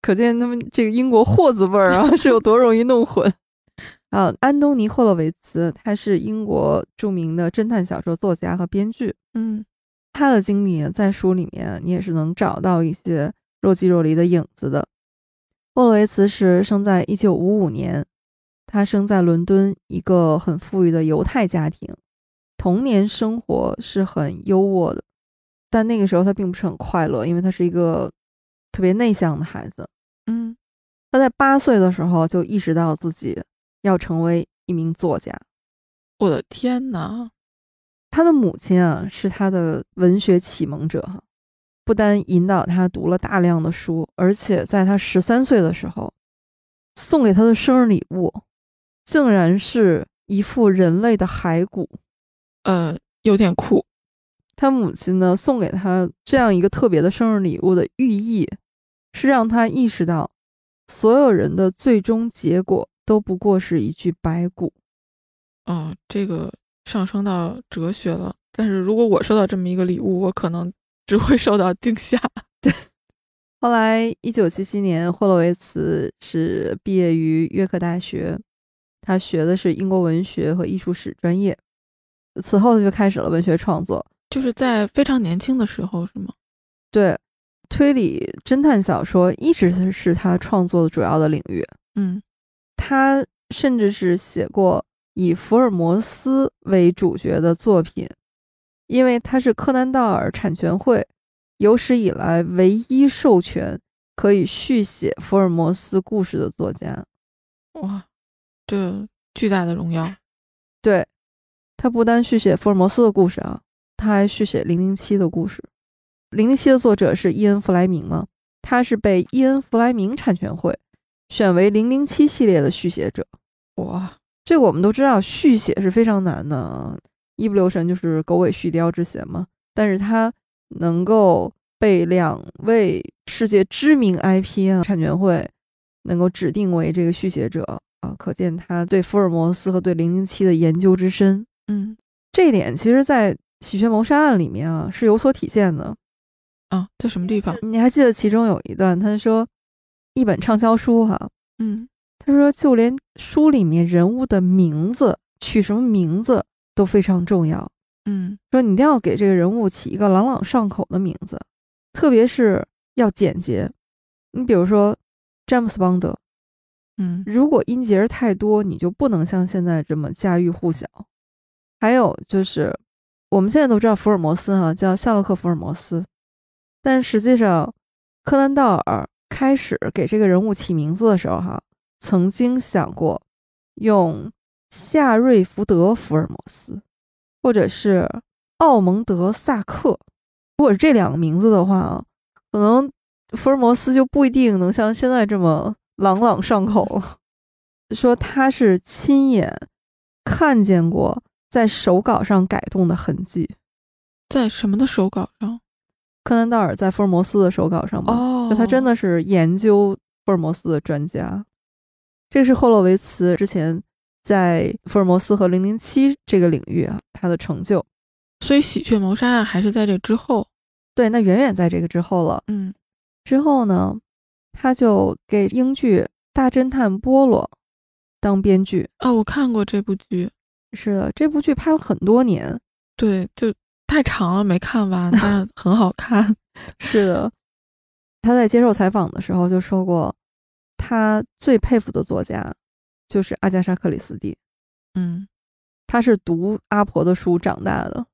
可见他们这个英国霍字辈儿啊 是有多容易弄混。啊，安东尼·霍洛维茨，他是英国著名的侦探小说作家和编剧。嗯他的经历在书里面你也是能找到一些若即若离的影子的。霍洛维茨是生在一九五五年，他生在伦敦一个很富裕的犹太家庭，童年生活是很优渥的，但那个时候他并不是很快乐，因为他是一个特别内向的孩子。嗯他在八岁的时候就意识到自己要成为一名作家。我的天哪！他的母亲啊，是他的文学启蒙者哈，不单引导他读了大量的书，而且在他十三岁的时候，送给他的生日礼物，竟然是一副人类的骸骨。呃，有点酷。他母亲呢，送给他这样一个特别的生日礼物的寓意，是让他意识到，所有人的最终结果都不过是一具白骨。哦，这个上升到哲学了。但是如果我收到这么一个礼物，我可能只会受到惊吓。对后来，一九七七年，霍洛维茨是毕业于约克大学，他学的是英国文学和艺术史专业。此后，他就开始了文学创作。就是在非常年轻的时候，是吗？对，推理侦探小说一直是是他创作的主要的领域。嗯他甚至是写过以福尔摩斯为主角的作品，因为他是柯南道尔产权会有史以来唯一授权可以续写福尔摩斯故事的作家。哇，这巨大的荣耀。对，他不单续写福尔摩斯的故事啊，他还续写零零七的故事。零零七的作者是伊恩·弗莱明嘛，他是被伊恩·弗莱明产权会选为零零七系列的续写者。哇，这个我们都知道，续写是非常难的啊。一不留神就是狗尾续貂之嫌嘛。但是他能够被两位世界知名 IP 啊产权会能够指定为这个续写者啊，可见他对福尔摩斯和对零零七的研究之深。嗯，这一点其实，在《喜鹊谋杀案》里面啊是有所体现的。啊，在什么地方？你还记得其中有一段，他说一本畅销书哈，嗯，他说就连书里面人物的名字取什么名字都非常重要。嗯，说你一定要给这个人物起一个朗朗上口的名字，特别是要简洁。你比如说詹姆斯邦德，嗯，如果音节太多，你就不能像现在这么家喻户晓。还有就是我们现在都知道福尔摩斯哈叫夏洛克·福尔摩斯。但实际上，柯南道尔开始给这个人物起名字的时候，哈，曾经想过用夏瑞福德·福尔摩斯，或者是奥蒙德·萨克。如果是这两个名字的话啊，可能福尔摩斯就不一定能像现在这么朗朗上口了。说他是亲眼看见过在手稿上改动的痕迹，在什么的手稿上？柯南道尔在福尔摩斯的手稿上吗？哦，就他真的是研究福尔摩斯的专家。这是霍洛维茨之前在福尔摩斯和零零七这个领域啊，他的成就。所以喜鹊谋杀案还是在这之后。对，那远远在这个之后了。嗯，之后呢，他就给英剧《大侦探波罗》当编剧。哦，我看过这部剧。是的，这部剧拍了很多年。对，就。太长了，没看完，但 很好看。是的，他在接受采访的时候就说过，他最佩服的作家就是阿加莎·克里斯蒂。嗯，她是读阿婆的书长大的。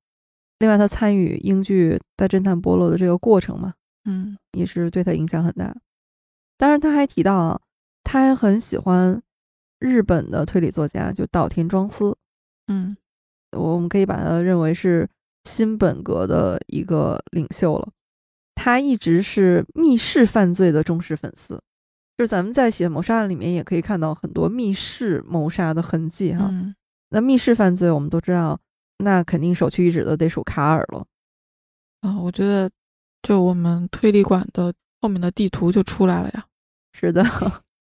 另外，她参与英剧《大侦探波洛》的这个过程嘛，嗯，也是对她影响很大。当然，他还提到啊，他还很喜欢日本的推理作家，就岛田庄司。嗯，我们可以把他认为是。新本格的一个领袖了，他一直是密室犯罪的忠实粉丝，就是咱们在《写谋杀案》里面也可以看到很多密室谋杀的痕迹哈。那密室犯罪我们都知道，那肯定首屈一指的得数卡尔了。啊，我觉得就我们推理馆的后面的地图就出来了呀。是的，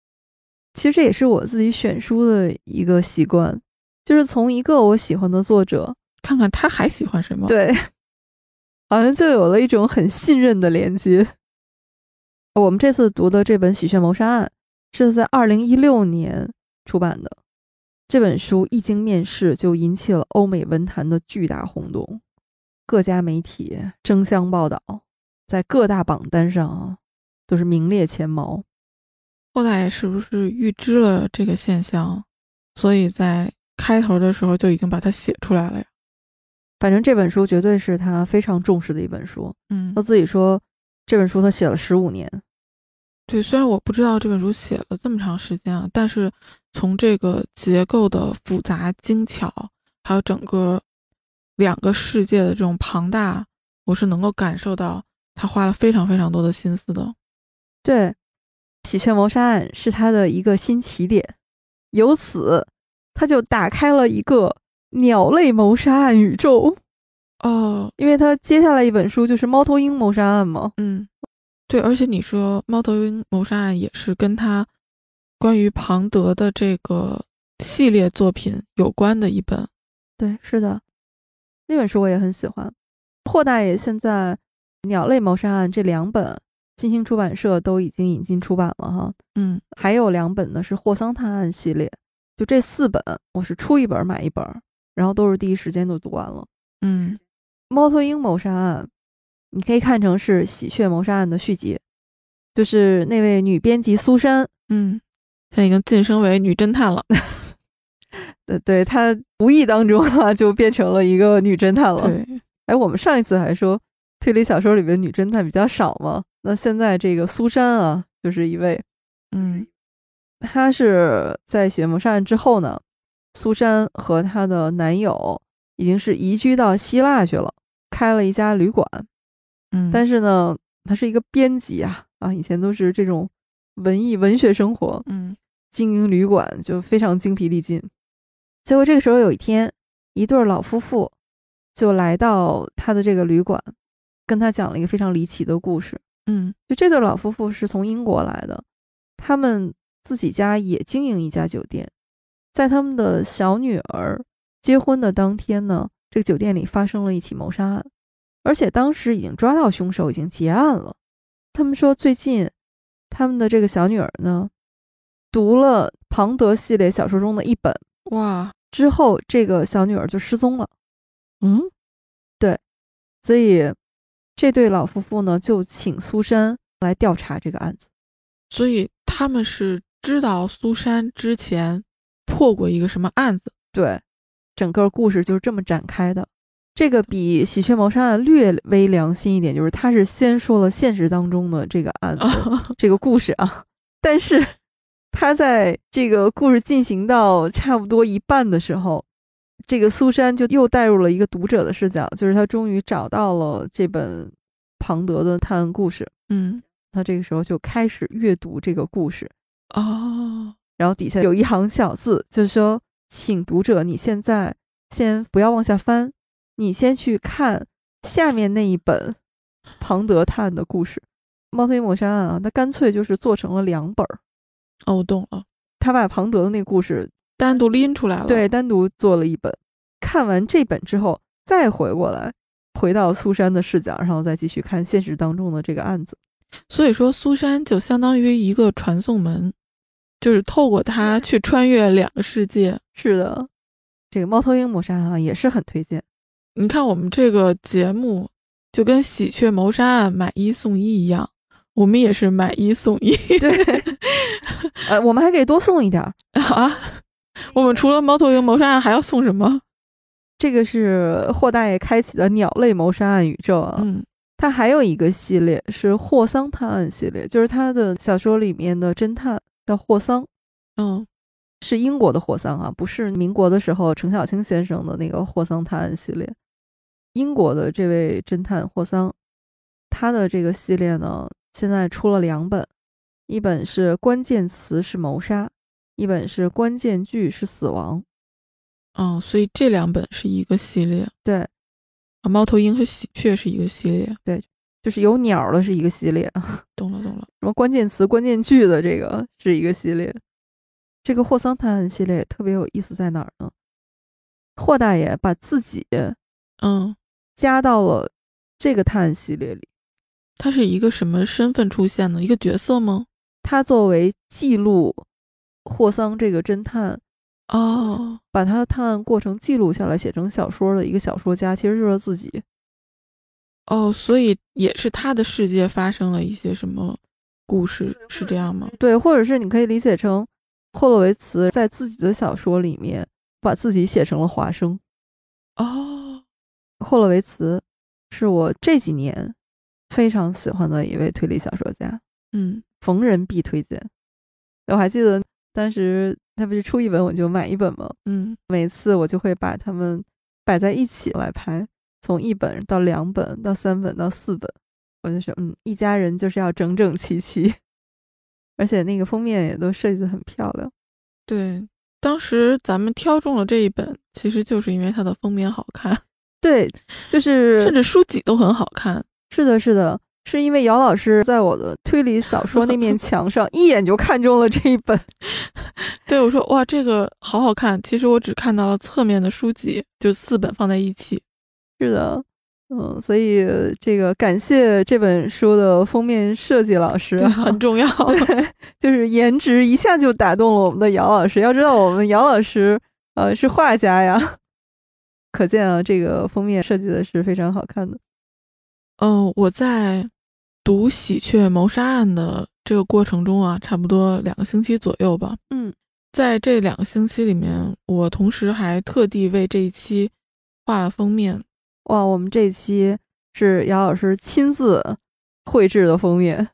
其实这也是我自己选书的一个习惯，就是从一个我喜欢的作者。看看他还喜欢什么？对，好像就有了一种很信任的连接。我们这次读的这本《喜鹊谋杀案》是在二零一六年出版的。这本书一经面世就引起了欧美文坛的巨大轰动，各家媒体争相报道，在各大榜单上啊都是名列前茅。后来是不是预知了这个现象，所以在开头的时候就已经把它写出来了呀？反正这本书绝对是他非常重视的一本书。嗯，他自己说这本书他写了十五年。对，虽然我不知道这本书写了这么长时间啊，但是从这个结构的复杂精巧，还有整个两个世界的这种庞大，我是能够感受到他花了非常非常多的心思的。对，《喜鹊谋杀案》是他的一个新起点，由此他就打开了一个。鸟类谋杀案宇宙，哦，因为他接下来一本书就是《猫头鹰谋杀案》嘛。嗯，对，而且你说《猫头鹰谋杀案》也是跟他关于庞德的这个系列作品有关的一本。对，是的，那本书我也很喜欢。霍大爷现在《鸟类谋杀案》这两本，新兴出版社都已经引进出版了哈。嗯，还有两本呢是霍桑探案系列，就这四本，我是出一本买一本。然后都是第一时间就读完了。嗯，猫头鹰谋杀案，你可以看成是喜鹊谋杀案的续集，就是那位女编辑苏珊，嗯，她已经晋升为女侦探了。对，对，她无意当中啊就变成了一个女侦探了。对，哎，我们上一次还说推理小说里面女侦探比较少嘛，那现在这个苏珊啊就是一位，嗯，她是在喜鹊谋杀案之后呢。苏珊和她的男友已经是移居到希腊去了，开了一家旅馆。嗯，但是呢，他是一个编辑啊，啊，以前都是这种文艺文学生活，嗯，经营旅馆就非常精疲力尽。结果这个时候有一天，一对老夫妇就来到他的这个旅馆，跟他讲了一个非常离奇的故事。嗯，就这对老夫妇是从英国来的，他们自己家也经营一家酒店，在他们的小女儿结婚的当天呢，这个酒店里发生了一起谋杀案，而且当时已经抓到凶手，已经结案了。他们说最近他们的这个小女儿呢，读了庞德系列小说中的一本，哇，之后这个小女儿就失踪了。嗯，对所以这对老夫妇呢，就请苏珊来调查这个案子。所以他们是知道苏珊之前破过一个什么案子。对，整个故事就是这么展开的。这个比喜鹊谋杀案略微良心一点，就是他是先说了现实当中的这个案子、这个故事啊，但是他在这个故事进行到差不多一半的时候，这个苏珊就又带入了一个读者的视角，就是他终于找到了这本庞德的探案故事，嗯，他这个时候就开始阅读这个故事，哦，然后底下有一行小字，就是说，请读者你现在先不要往下翻，你先去看下面那一本庞德探案的故事。猫头鹰谋杀案啊，他干脆就是做成了两本儿，哦，我懂了，他把庞德的那故事单独拎出来了。对单独做了一本。看完这本之后，再回过来，回到苏珊的视角，然后再继续看现实当中的这个案子。所以说苏珊就相当于一个传送门，就是透过它去穿越两个世界。是的，这个猫头鹰谋杀案啊也是很推荐。你看我们这个节目就跟喜鹊谋杀案买一送一一样，我们也是买一送一。对，呃，我们还可以多送一点儿。啊，我们除了猫头鹰谋杀案还要送什么？这个是霍大爷开启的鸟类谋杀案宇宙啊。嗯他还有一个系列是霍桑探案系列，就是他的小说里面的侦探叫霍桑，嗯是英国的霍桑啊，不是民国的时候程小青先生的那个霍桑探案系列。英国的这位侦探霍桑，他的这个系列呢，现在出了两本，一本是关键词是谋杀，一本是关键句是死亡。嗯，所以这两本是一个系列对，啊，猫头鹰和喜鹊是一个系列。对就是有鸟的是一个系列，懂了懂了。什么关键词、关键句的这个是一个系列。这个霍桑探案系列特别有意思在哪儿呢？霍大爷把自己嗯，加到了这个探案系列里，他是一个什么身份出现的？一个角色吗？他作为记录霍桑这个侦探，哦，把他的探案过程记录下来，写成小说的一个小说家，其实就是他自己。哦，所以也是他的世界发生了一些什么故事，是这样吗？对，或者是你可以理解成霍洛维茨在自己的小说里面把自己写成了华生。哦，霍洛维茨是我这几年非常喜欢的一位推理小说家，嗯逢人必推荐。我还记得当时他不是出一本我就买一本吗？嗯，每次我就会把它们摆在一起来拍，从一本到两本到三本到四本，我就说，嗯，一家人就是要整整齐齐，而且那个封面也都设计的很漂亮。对，当时咱们挑中了这一本，其实就是因为它的封面好看，对，就是甚至书籍都很好看。是的，是的，是因为姚老师在我的推理小说那面墙上一眼就看中了这一本。对我说：“哇，这个好好看。”其实我只看到了侧面的书籍，就四本放在一起。是的，嗯，所以这个感谢这本书的封面设计老师，啊，很重要。对，就是颜值一下就打动了我们的姚老师。要知道，我们姚老师呃是画家呀，可见啊，这个封面设计的是非常好看的。嗯、我在读《喜鹊谋杀案》的这个过程中啊，差不多两个星期左右吧。嗯，在这两个星期里面，我同时还特地为这一期画了封面。哇，我们这一期是姚老师亲自绘制的封面。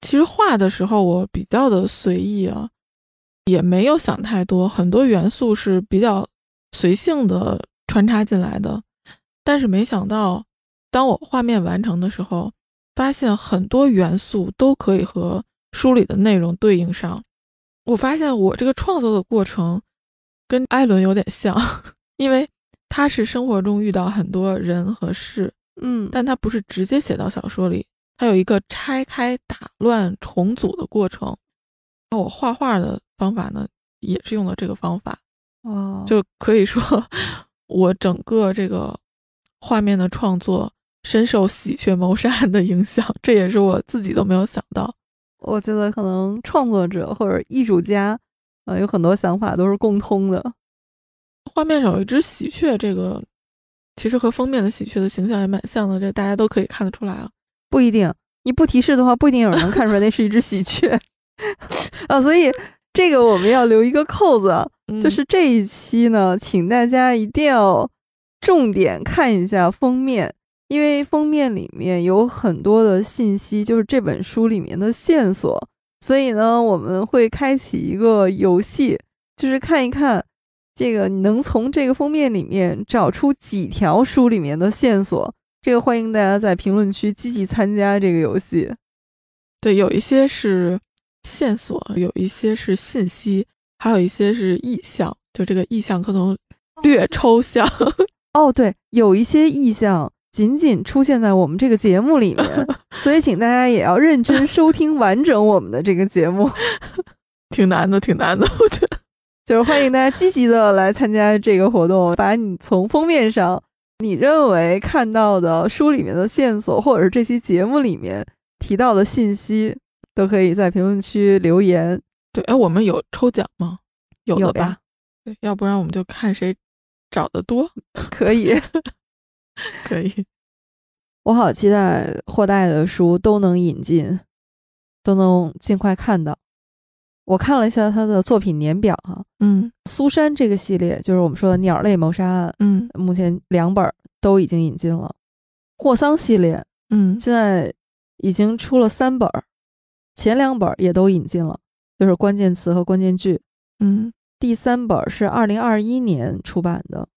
其实画的时候我比较的随意啊，也没有想太多，很多元素是比较随性的穿插进来的。但是没想到，当我画面完成的时候，发现很多元素都可以和书里的内容对应上。我发现我这个创作的过程跟艾伦有点像，因为他是生活中遇到很多人和事，嗯，但他不是直接写到小说里，他有一个拆开、打乱、重组的过程。那我画画的方法呢，也是用了这个方法，哦，就可以说我整个这个画面的创作深受《喜鹊谋杀案》的影响，这也是我自己都没有想到。我觉得可能创作者或者艺术家，呃，有很多想法都是共通的。画面上有一只喜鹊，这个其实和封面的喜鹊的形象也蛮像的，这大家都可以看得出来啊。不一定，你不提示的话，不一定有人能看出来那是一只喜鹊 啊。所以这个我们要留一个扣子，就是这一期呢，请大家一定要重点看一下封面，因为封面里面有很多的信息，就是这本书里面的线索。所以呢，我们会开启一个游戏，就是看一看。这个你能从这个封面里面找出几条书里面的线索？这个欢迎大家在评论区积极参加这个游戏。对，有一些是线索，有一些是信息，还有一些是意象。就这个意象可能略抽象。哦，对，有一些意象仅仅出现在我们这个节目里面，所以请大家也要认真收听完整我们的这个节目。挺难的，挺难的，我觉得。就是欢迎大家积极的来参加这个活动，把你从封面上你认为看到的书里面的线索，或者是这期节目里面提到的信息，都可以在评论区留言。对，哎，我们有抽奖吗？有的吧？对，要不然我们就看谁找的多。可以，可以。我好期待霍代的书都能引进，都能尽快看到。我看了一下他的作品年表，哈，嗯，苏珊这个系列就是我们说的鸟类谋杀案，嗯，目前两本都已经引进了。霍桑系列，嗯，现在已经出了三本，前两本也都引进了，就是关键词和关键句，嗯，第三本是二零二一年出版的，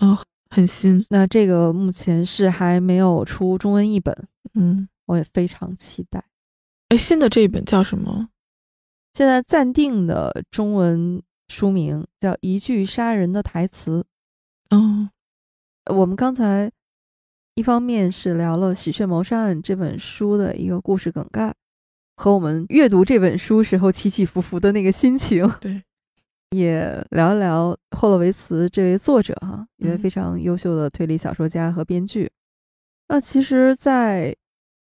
哦，很新。那这个目前是还没有出中文译本，嗯，我也非常期待。哎，新的这一本叫什么？现在暂定的中文书名叫《一句杀人的台词》。嗯，我们刚才一方面是聊了《喜鹊谋杀案》这本书的一个故事梗概，和我们阅读这本书时候起起伏伏的那个心情。对，也聊一聊霍洛维茨这位作者哈，一位非常优秀的推理小说家和编剧。那其实，在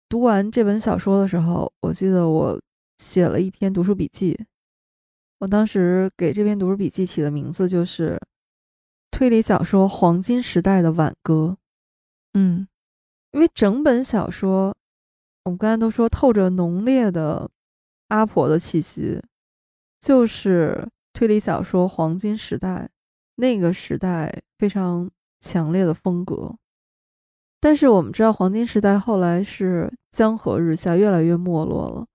读完这本小说的时候，我记得我。写了一篇读书笔记，我当时给这篇读书笔记起的名字就是“推理小说黄金时代的挽歌”。嗯，因为整本小说，我们刚才都说透着浓烈的阿婆的气息，就是推理小说黄金时代那个时代非常强烈的风格。但是我们知道，黄金时代后来是江河日下，越来越没落了。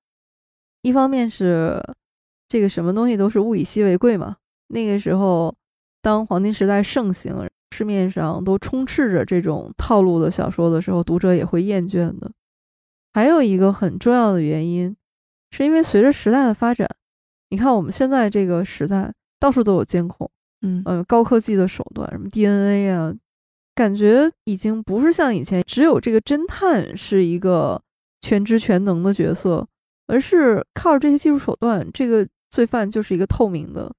一方面是这个什么东西都是物以稀为贵嘛。那个时候，当黄金时代盛行，市面上都充斥着这种套路的小说的时候，读者也会厌倦的。还有一个很重要的原因，是因为随着时代的发展，你看我们现在这个时代，到处都有监控，嗯呃，高科技的手段，什么 DNA 啊，感觉已经不是像以前只有这个侦探是一个全知全能的角色。而是靠着这些技术手段，这个罪犯就是一个透明的。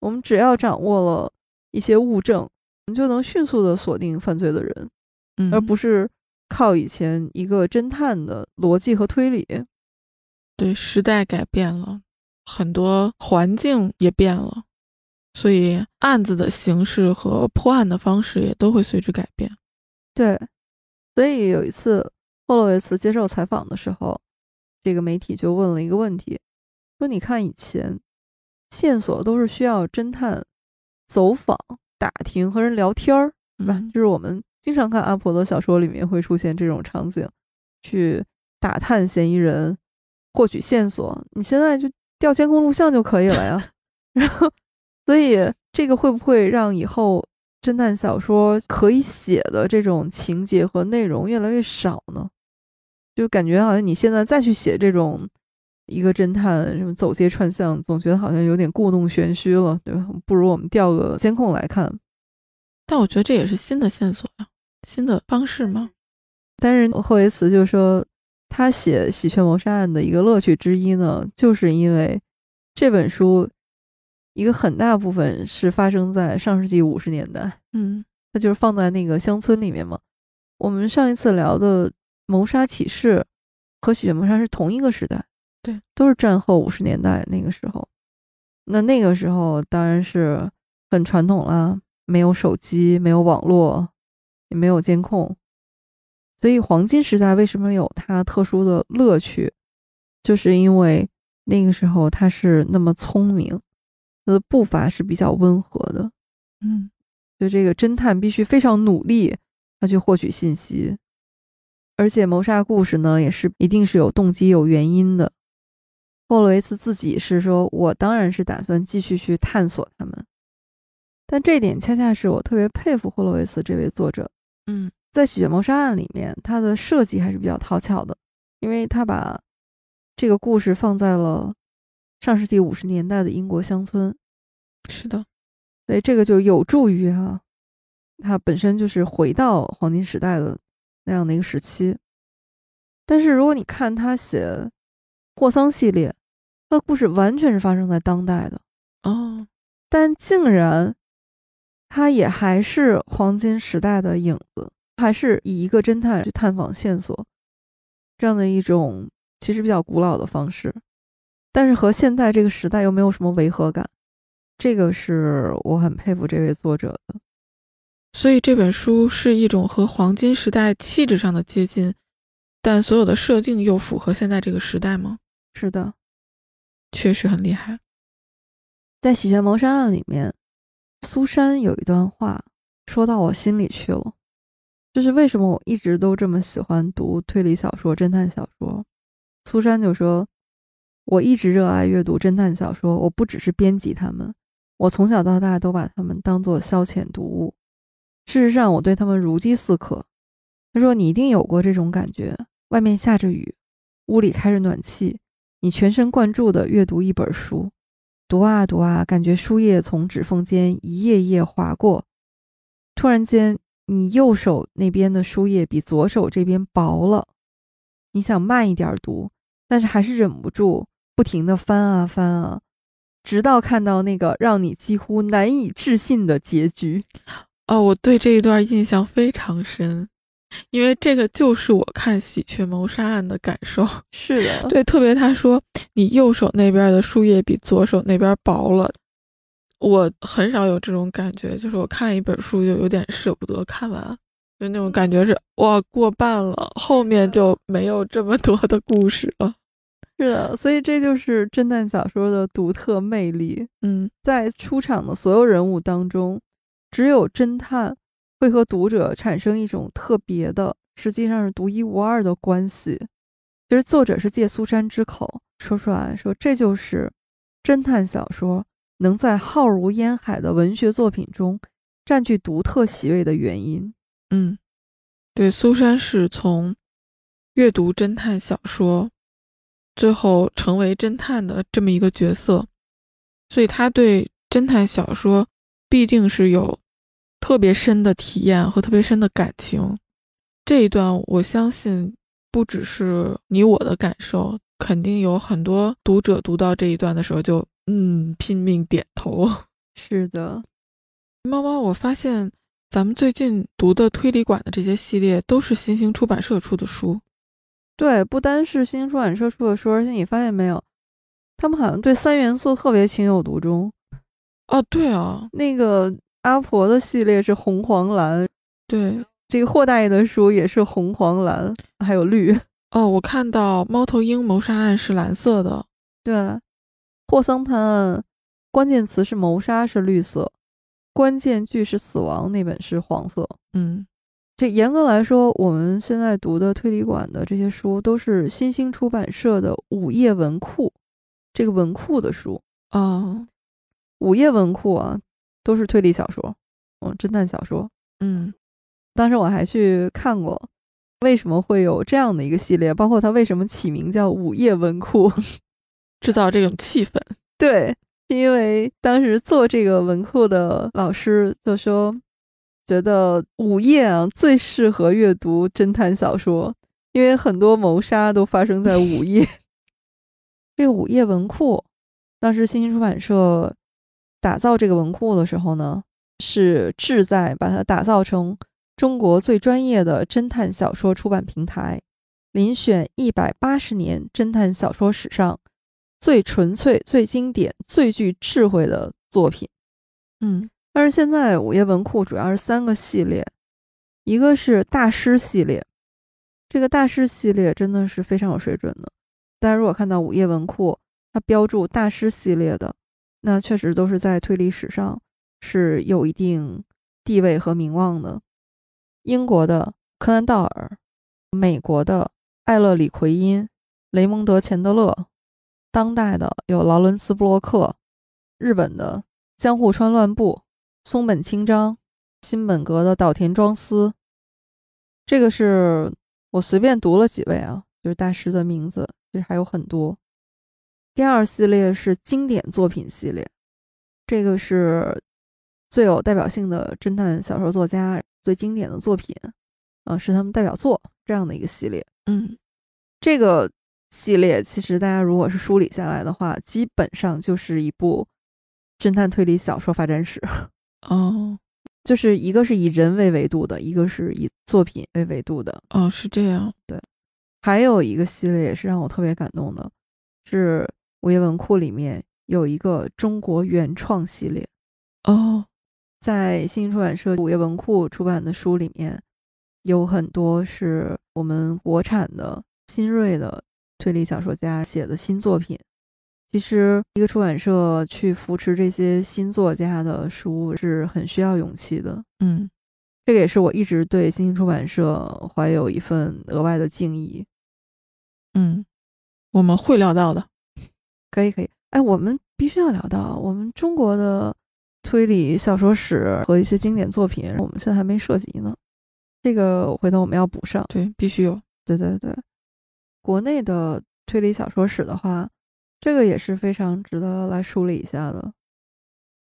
我们只要掌握了一些物证，我们就能迅速的锁定犯罪的人，而不是靠以前一个侦探的逻辑和推理。对，时代改变了，很多环境也变了，所以案子的形式和破案的方式也都会随之改变。对，所以有一次霍洛维茨接受采访的时候。这个媒体就问了一个问题，说：“你看以前线索都是需要侦探走访、打听和人聊天儿，是吧？就是我们经常看阿婆的小说里面会出现这种场景，去打探嫌疑人，获取线索。你现在就调监控录像就可以了呀。然后，所以这个会不会让以后侦探小说可以写的这种情节和内容越来越少呢？”就感觉好像你现在再去写这种一个侦探什么走街串巷，总觉得好像有点故弄玄虚了，对吧？不如我们调个监控来看。但我觉得这也是新的线索呀，新的方式吗？但是霍维茨就说，他写《喜鹊谋杀案》的一个乐趣之一呢，就是因为这本书一个很大部分是发生在上世纪五十年代，嗯，它就是放在那个乡村里面嘛。我们上一次聊的谋杀启示和喜鹊谋杀是同一个时代，对，都是战后五十年代那个时候。那那个时候当然是很传统啦，没有手机，没有网络，也没有监控。所以黄金时代为什么有它特殊的乐趣，就是因为那个时候他是那么聪明，他的步伐是比较温和的，嗯，就这个侦探必须非常努力，他去获取信息，而且谋杀故事呢也是一定是有动机、有原因的。霍洛维茨自己是说，我当然是打算继续去探索他们，但这点恰恰是我特别佩服霍洛维茨这位作者，嗯。在《喜鹊谋杀案》里面，它的设计还是比较讨巧的，因为他把这个故事放在了上世纪五十年代的英国乡村。是的，所以这个就有助于啊，它本身就是回到黄金时代的那样的一个时期。但是如果你看他写霍桑系列，他的故事完全是发生在当代的哦，但竟然他也还是黄金时代的影子。还是以一个侦探去探访线索，这样的一种其实比较古老的方式，但是和现在这个时代又没有什么违和感，这个是我很佩服这位作者的。所以这本书是一种和黄金时代气质上的接近，但所有的设定又符合现在这个时代吗？是的，确实很厉害。在《喜鹊谋杀案》里面，苏珊有一段话说到我心里去了。就是为什么我一直都这么喜欢读推理小说、侦探小说。苏珊就说：“我一直热爱阅读侦探小说，我不只是编辑他们，我从小到大都把他们当做消遣读物。事实上，我对他们如饥似渴。”他说：“你一定有过这种感觉：外面下着雨，屋里开着暖气，你全神贯注地阅读一本书，读啊读啊，感觉书页从指缝间一页页划过，突然间。”你右手那边的书页比左手这边薄了，你想慢一点读，但是还是忍不住不停的翻啊翻啊，直到看到那个让你几乎难以置信的结局。哦，我对这一段印象非常深，因为这个就是我看《喜鹊谋杀案》的感受。是的，对，特别他说你右手那边的树叶比左手那边薄了。我很少有这种感觉，就是我看一本书就有点舍不得看完，就那种感觉是哇过半了，后面就没有这么多的故事了。是的，所以这就是侦探小说的独特魅力。嗯，在出场的所有人物当中，只有侦探会和读者产生一种特别的，实际上是独一无二的关系。其实作者是借苏珊之口说出来，说这就是侦探小说。能在浩如烟海的文学作品中占据独特席位的原因，嗯，对，苏珊是从阅读侦探小说，最后成为侦探的这么一个角色，所以他对侦探小说必定是有特别深的体验和特别深的感情。这一段我相信不只是你我的感受，肯定有很多读者读到这一段的时候就。嗯，拼命点头。是的，猫猫，我发现咱们最近读的推理馆的这些系列都是新兴出版社出的书。对，不单是新兴出版社出的书，而且你发现没有，他们好像对三元素特别情有独钟。哦，对啊，那个阿婆的系列是红黄蓝，对，这个霍大爷的书也是红黄蓝，还有绿。哦，我看到猫头鹰谋杀案是蓝色的，对。霍桑探案，关键词是谋杀是绿色，关键句是死亡，那本是黄色。嗯，这严格来说，我们现在读的推理馆的这些书都是新兴出版社的午夜文库，这个文库的书啊，午夜文库啊，都是推理小说，嗯，侦探小说。嗯，当时我还去看过，为什么会有这样的一个系列，包括它为什么起名叫午夜文库。制造这种气氛，对，因为当时做这个文库的老师就说，觉得午夜啊最适合阅读侦探小说，因为很多谋杀都发生在午夜。这个午夜文库，当时新星出版社打造这个文库的时候呢，是志在把它打造成中国最专业的侦探小说出版平台，遴选一百八十年侦探小说史上最纯粹、最经典、最具智慧的作品。嗯。但是现在午夜文库主要是三个系列，一个是大师系列，这个大师系列真的是非常有水准的。大家如果看到午夜文库它标注大师系列的，那确实都是在推理史上是有一定地位和名望的。英国的柯南道尔，美国的艾勒里奎因、雷蒙德钱德勒，当代的有劳伦斯布洛克，日本的江户川乱步。松本清张、新本格的岛田庄司，这个是我随便读了几位啊，就是大师的名字，其实还有很多。第二系列是经典作品系列，这个是最有代表性的侦探小说作家最经典的作品，啊，是他们代表作这样的一个系列。嗯，这个系列其实大家如果是梳理下来的话，基本上就是一部侦探推理小说发展史。哦，就是一个是以人为维度的，一个是以作品为维度的。哦，是这样。对，还有一个系列也是让我特别感动的，是午夜文库里面有一个中国原创系列。哦，在新星出版社午夜文库出版的书里面，有很多是我们国产的新锐的推理小说家写的新作品。其实，一个出版社去扶持这些新作家的书是很需要勇气的。嗯，这个也是我一直对新星出版社怀有一份额外的敬意。嗯，我们会料到的，可以可以。哎，我们必须要聊到我们中国的推理小说史和一些经典作品，我们现在还没涉及呢。这个回头我们要补上。对，必须有。对对对，国内的推理小说史的话。这个也是非常值得来梳理一下的。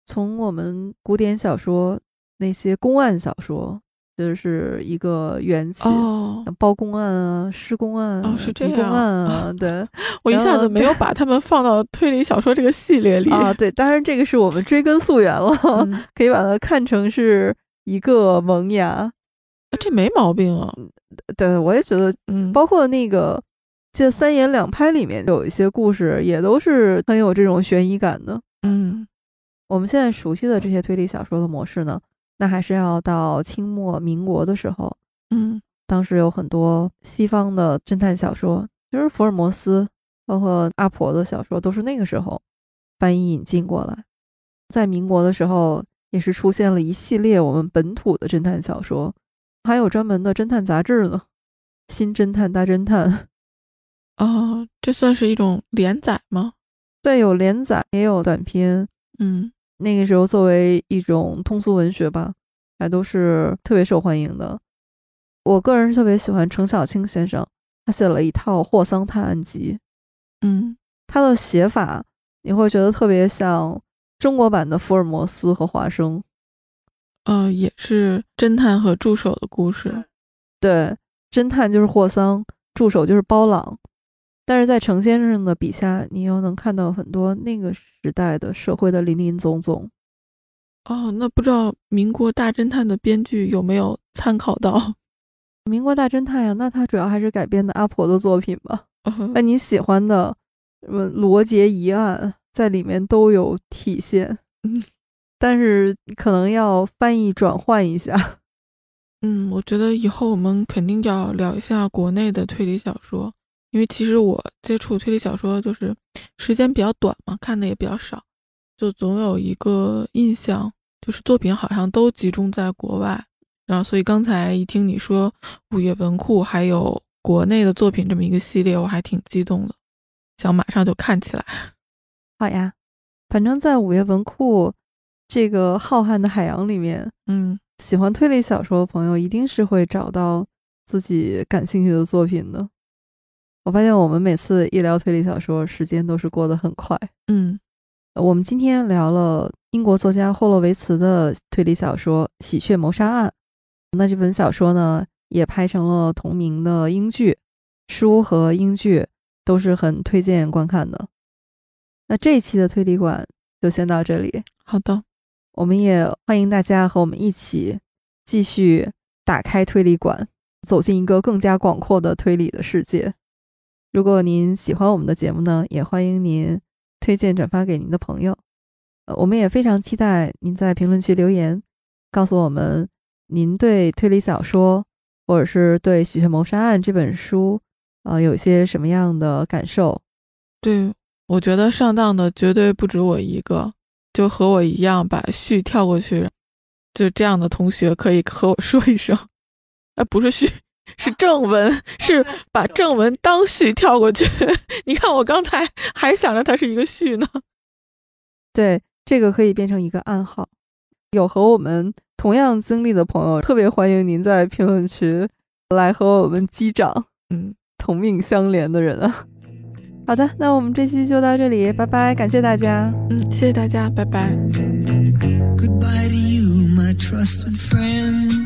从我们古典小说那些公案小说，就是一个缘起，包公案啊、施公案啊、是这样公案啊。对我一下子没有把他们放到推理小说这个系列里啊。对，当然这个是我们追根溯源了，可以把它看成是一个萌芽。这没毛病啊。对，我也觉得，嗯，包括那个。这三言两拍里面有一些故事，也都是很有这种悬疑感的。嗯，我们现在熟悉的这些推理小说的模式呢，那还是要到清末民国的时候。嗯，当时有很多西方的侦探小说，就是福尔摩斯，包括阿婆的小说，都是那个时候翻译引进过来。在民国的时候，也是出现了一系列我们本土的侦探小说，还有专门的侦探杂志呢，《新侦探大侦探》。哦，这算是一种连载吗？对，有连载，也有短篇。嗯，那个时候作为一种通俗文学吧，还都是特别受欢迎的。我个人是特别喜欢程小青先生，他写了一套《霍桑探案集》。嗯，他的写法你会觉得特别像中国版的福尔摩斯和华生。呃，也是侦探和助手的故事。对，侦探就是霍桑，助手就是包朗。但是在程先生的笔下，你又能看到很多那个时代的社会的林林总总。哦，那不知道民国大侦探的编剧有没有参考到 民国大侦探呀？那他主要还是改编的阿婆的作品吧？那你喜欢的什么罗杰疑案在里面都有体现，但是可能要翻译转换一下。嗯，我觉得以后我们肯定要聊一下国内的推理小说。因为其实我接触推理小说就是时间比较短嘛，看的也比较少，就总有一个印象，就是作品好像都集中在国外。然后，所以刚才一听你说午夜文库还有国内的作品这么一个系列，我还挺激动的，想马上就看起来。好呀，反正在午夜文库这个浩瀚的海洋里面，嗯，喜欢推理小说的朋友一定是会找到自己感兴趣的作品的。我发现我们每次一聊推理小说，时间都是过得很快。嗯，我们今天聊了英国作家霍洛维茨的推理小说《喜鹊谋杀案》。那这本小说呢，也拍成了同名的英剧，书和英剧都是很推荐观看的。那这一期的推理馆就先到这里。好的，我们也欢迎大家和我们一起继续打开推理馆，走进一个更加广阔的推理的世界。如果您喜欢我们的节目呢，也欢迎您推荐转发给您的朋友。呃，我们也非常期待您在评论区留言，告诉我们您对推理小说或者是对《喜鹊谋杀案》这本书，呃，有些什么样的感受？对我觉得上当的绝对不止我一个，就和我一样把序跳过去，就这样的同学可以和我说一声，哎，不是序。是正文，是把正文当序跳过去。你看，我刚才还想着它是一个序呢。对，这个可以变成一个暗号。有和我们同样经历的朋友，特别欢迎您在评论区来和我们击掌。嗯，同命相连的人啊。好的，那我们这期就到这里，拜拜，感谢大家。嗯，谢谢大家，拜拜。Goodbye to you, my trusted friend.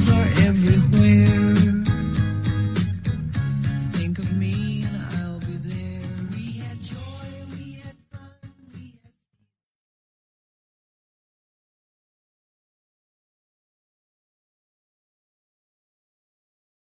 arms are